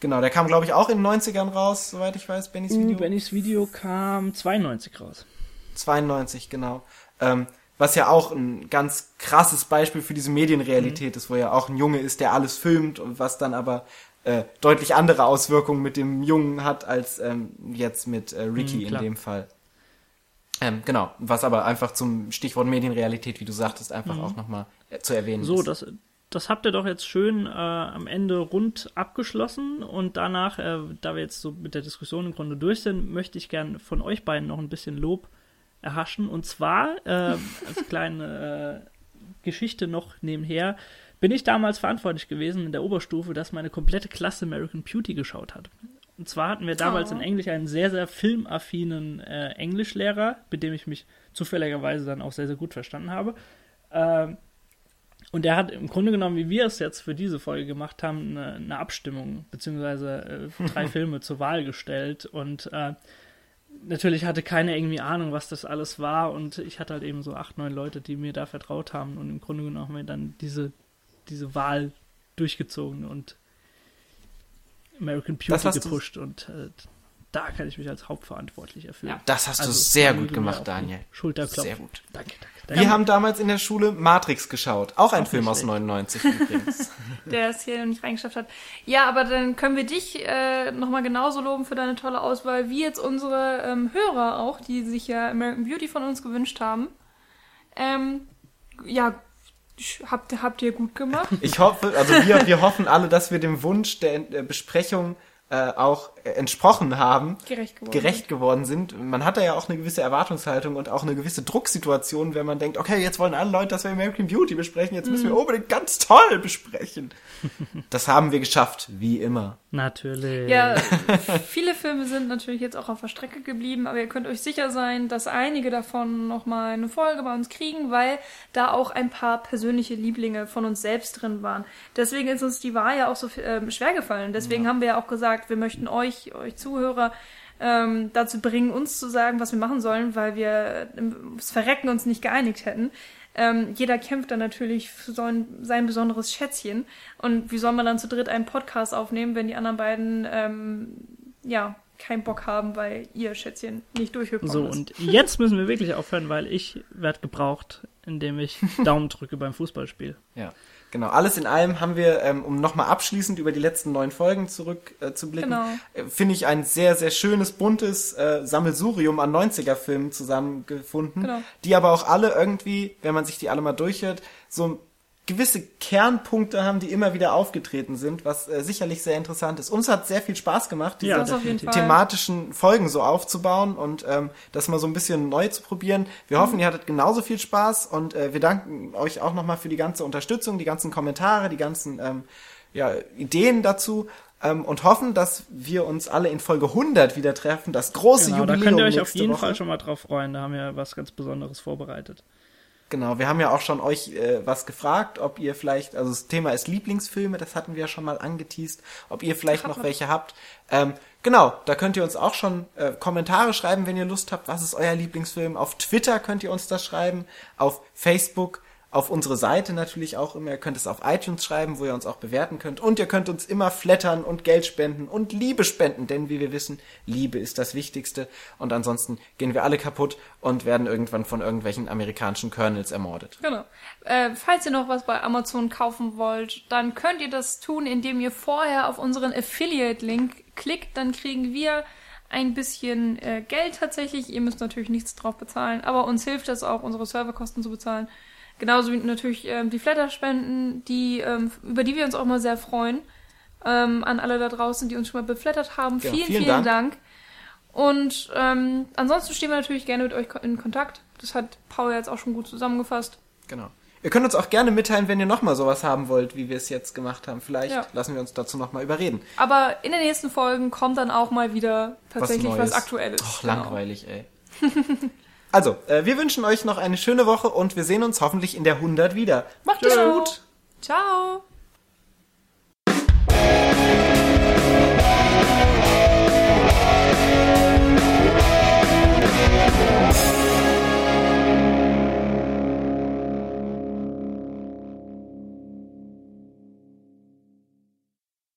Genau, der kam, glaube ich, auch in den 90ern raus, soweit ich weiß, Bennys Video. Uh, Bennys Video kam 92 raus. 92, genau. Ähm, was ja auch ein ganz krasses Beispiel für diese Medienrealität ist, wo ja auch ein Junge ist, der alles filmt und was dann aber äh, deutlich andere Auswirkungen mit dem Jungen hat als ähm, jetzt mit äh, Ricky Mhm, in dem Fall. Ähm, genau, was aber einfach zum Stichwort Medienrealität, wie du sagtest, einfach auch nochmal äh, zu erwähnen Mhm. So, ist. das, das habt ihr doch jetzt schön äh, am Ende rund abgeschlossen und danach, äh, da wir jetzt so mit der Diskussion im Grunde durch sind, möchte ich gern von euch beiden noch ein bisschen Lob erhaschen. Und zwar, äh, als kleine äh, Geschichte noch nebenher, bin ich damals verantwortlich gewesen in der Oberstufe, dass meine komplette Klasse American Beauty geschaut hat. Und zwar hatten wir damals Oh. in Englisch einen sehr, sehr filmaffinen äh, Englischlehrer, mit dem ich mich zufälligerweise dann auch sehr, sehr gut verstanden habe. Und er hat im Grunde genommen, wie wir es jetzt für diese Folge gemacht haben, eine, eine Abstimmung beziehungsweise äh, drei Filme zur Wahl gestellt. Und äh, natürlich hatte keiner irgendwie Ahnung, was das alles war. Und ich hatte halt eben so acht, neun Leute, die mir da vertraut haben. Und im Grunde genommen haben wir dann diese, diese Wahl durchgezogen und American Beauty gepusht und äh, da kann ich mich als hauptverantwortlich erfühlen. Ja. Das hast du Also, sehr Daniel, gut du gemacht, Daniel. Schulterklopfen. Sehr gut. Danke, danke. Wir haben damals in der Schule Matrix geschaut. Auch ein Auch Film aus schlecht. 99 übrigens. der es hier noch nicht reingeschafft hat. Ja, aber dann können wir dich äh, nochmal genauso loben für deine tolle Auswahl, wie jetzt unsere ähm, Hörer auch, die sich ja American Beauty von uns gewünscht haben. Ähm, ja, habt, habt ihr gut gemacht. Ich hoffe, also wir, wir hoffen alle, dass wir dem Wunsch der äh, Besprechung äh, auch äh, entsprochen haben, Gerecht geworden. gerecht geworden sind. Man hat da ja auch eine gewisse Erwartungshaltung und auch eine gewisse Drucksituation, wenn man denkt, okay, jetzt wollen alle Leute, dass wir American Beauty besprechen, jetzt müssen wir unbedingt ganz toll besprechen. Das haben wir geschafft, wie immer. Natürlich. Ja, viele Filme sind natürlich jetzt auch auf der Strecke geblieben, aber ihr könnt euch sicher sein, dass einige davon nochmal eine Folge bei uns kriegen, weil da auch ein paar persönliche Lieblinge von uns selbst drin waren. Deswegen ist uns die Wahl ja auch so ähm, schwer gefallen. Deswegen haben wir ja auch gesagt, wir möchten euch, euch Zuhörer, ähm, dazu bringen, uns zu sagen, was wir machen sollen, weil wir im das Verrecken uns nicht geeinigt hätten. Ähm, jeder kämpft dann natürlich für so ein, sein besonderes Schätzchen. Und wie soll man dann zu dritt einen Podcast aufnehmen, wenn die anderen beiden ähm, ja keinen Bock haben, weil ihr Schätzchen nicht durchgekommen So, ist. und jetzt müssen wir wirklich aufhören, weil ich werde gebraucht, indem ich Daumen drücke beim Fußballspiel. Ja, genau. Alles in allem haben wir, ähm, um nochmal abschließend über die letzten neun Folgen zurück äh, zu blicken, Genau. äh, finde ich ein sehr, sehr schönes, buntes äh, Sammelsurium an 90er-Filmen zusammengefunden, Genau. die aber auch alle irgendwie, wenn man sich die alle mal durchhört, so gewisse Kernpunkte haben, die immer wieder aufgetreten sind, was äh, sicherlich sehr interessant ist. Uns hat sehr viel Spaß gemacht, diese Ja, definitiv. Fall. thematischen Folgen so aufzubauen und ähm, das mal so ein bisschen neu zu probieren. Wir hoffen, ihr hattet genauso viel Spaß und äh, wir danken euch auch nochmal für die ganze Unterstützung, die ganzen Kommentare, die ganzen ähm, ja, Ideen dazu ähm, und hoffen, dass wir uns alle in Folge 100 wieder treffen. Das große Genau, da Jubiläum könnt ihr euch auf jeden Woche. Fall schon mal drauf freuen. Da haben wir was ganz Besonderes vorbereitet. Genau, wir haben ja auch schon euch äh, was gefragt, ob ihr vielleicht, also das Thema ist Lieblingsfilme, das hatten wir ja schon mal angeteased, ob ihr vielleicht noch welche habt. Ähm, genau, da könnt ihr uns auch schon äh, Kommentare schreiben, wenn ihr Lust habt, was ist euer Lieblingsfilm. Auf Twitter könnt ihr uns das schreiben, auf Facebook auf unsere Seite natürlich auch immer. Ihr könnt es auf iTunes schreiben, wo ihr uns auch bewerten könnt. Und ihr könnt uns immer flattern und Geld spenden und Liebe spenden, denn wie wir wissen, Liebe ist das Wichtigste. Und ansonsten gehen wir alle kaputt und werden irgendwann von irgendwelchen amerikanischen Colonels ermordet. Genau. Äh, falls ihr noch was bei Amazon kaufen wollt, dann könnt ihr das tun, indem ihr vorher auf unseren Affiliate-Link klickt. Dann kriegen wir ein bisschen äh, Geld tatsächlich. Ihr müsst natürlich nichts drauf bezahlen, aber uns hilft es auch, unsere Serverkosten zu bezahlen. Genauso wie natürlich ähm, die Flatterspenden, die, ähm, über die wir uns auch mal sehr freuen. Ähm, an alle da draußen, die uns schon mal beflattert haben. Ja, vielen, vielen vielen, Dank. Dank. Und ähm, ansonsten stehen wir natürlich gerne mit euch in Kontakt. Das hat Paul jetzt auch schon gut zusammengefasst. Genau. Ihr könnt uns auch gerne mitteilen, wenn ihr nochmal sowas haben wollt, wie wir es jetzt gemacht haben. Vielleicht Ja. lassen wir uns dazu nochmal überreden. Aber in den nächsten Folgen kommt dann auch mal wieder tatsächlich was, Neues. Aktuelles. Och, Genau. langweilig, ey. also, äh, wir wünschen euch noch eine schöne Woche und wir sehen uns hoffentlich in der 100 wieder. Macht es gut! Ciao.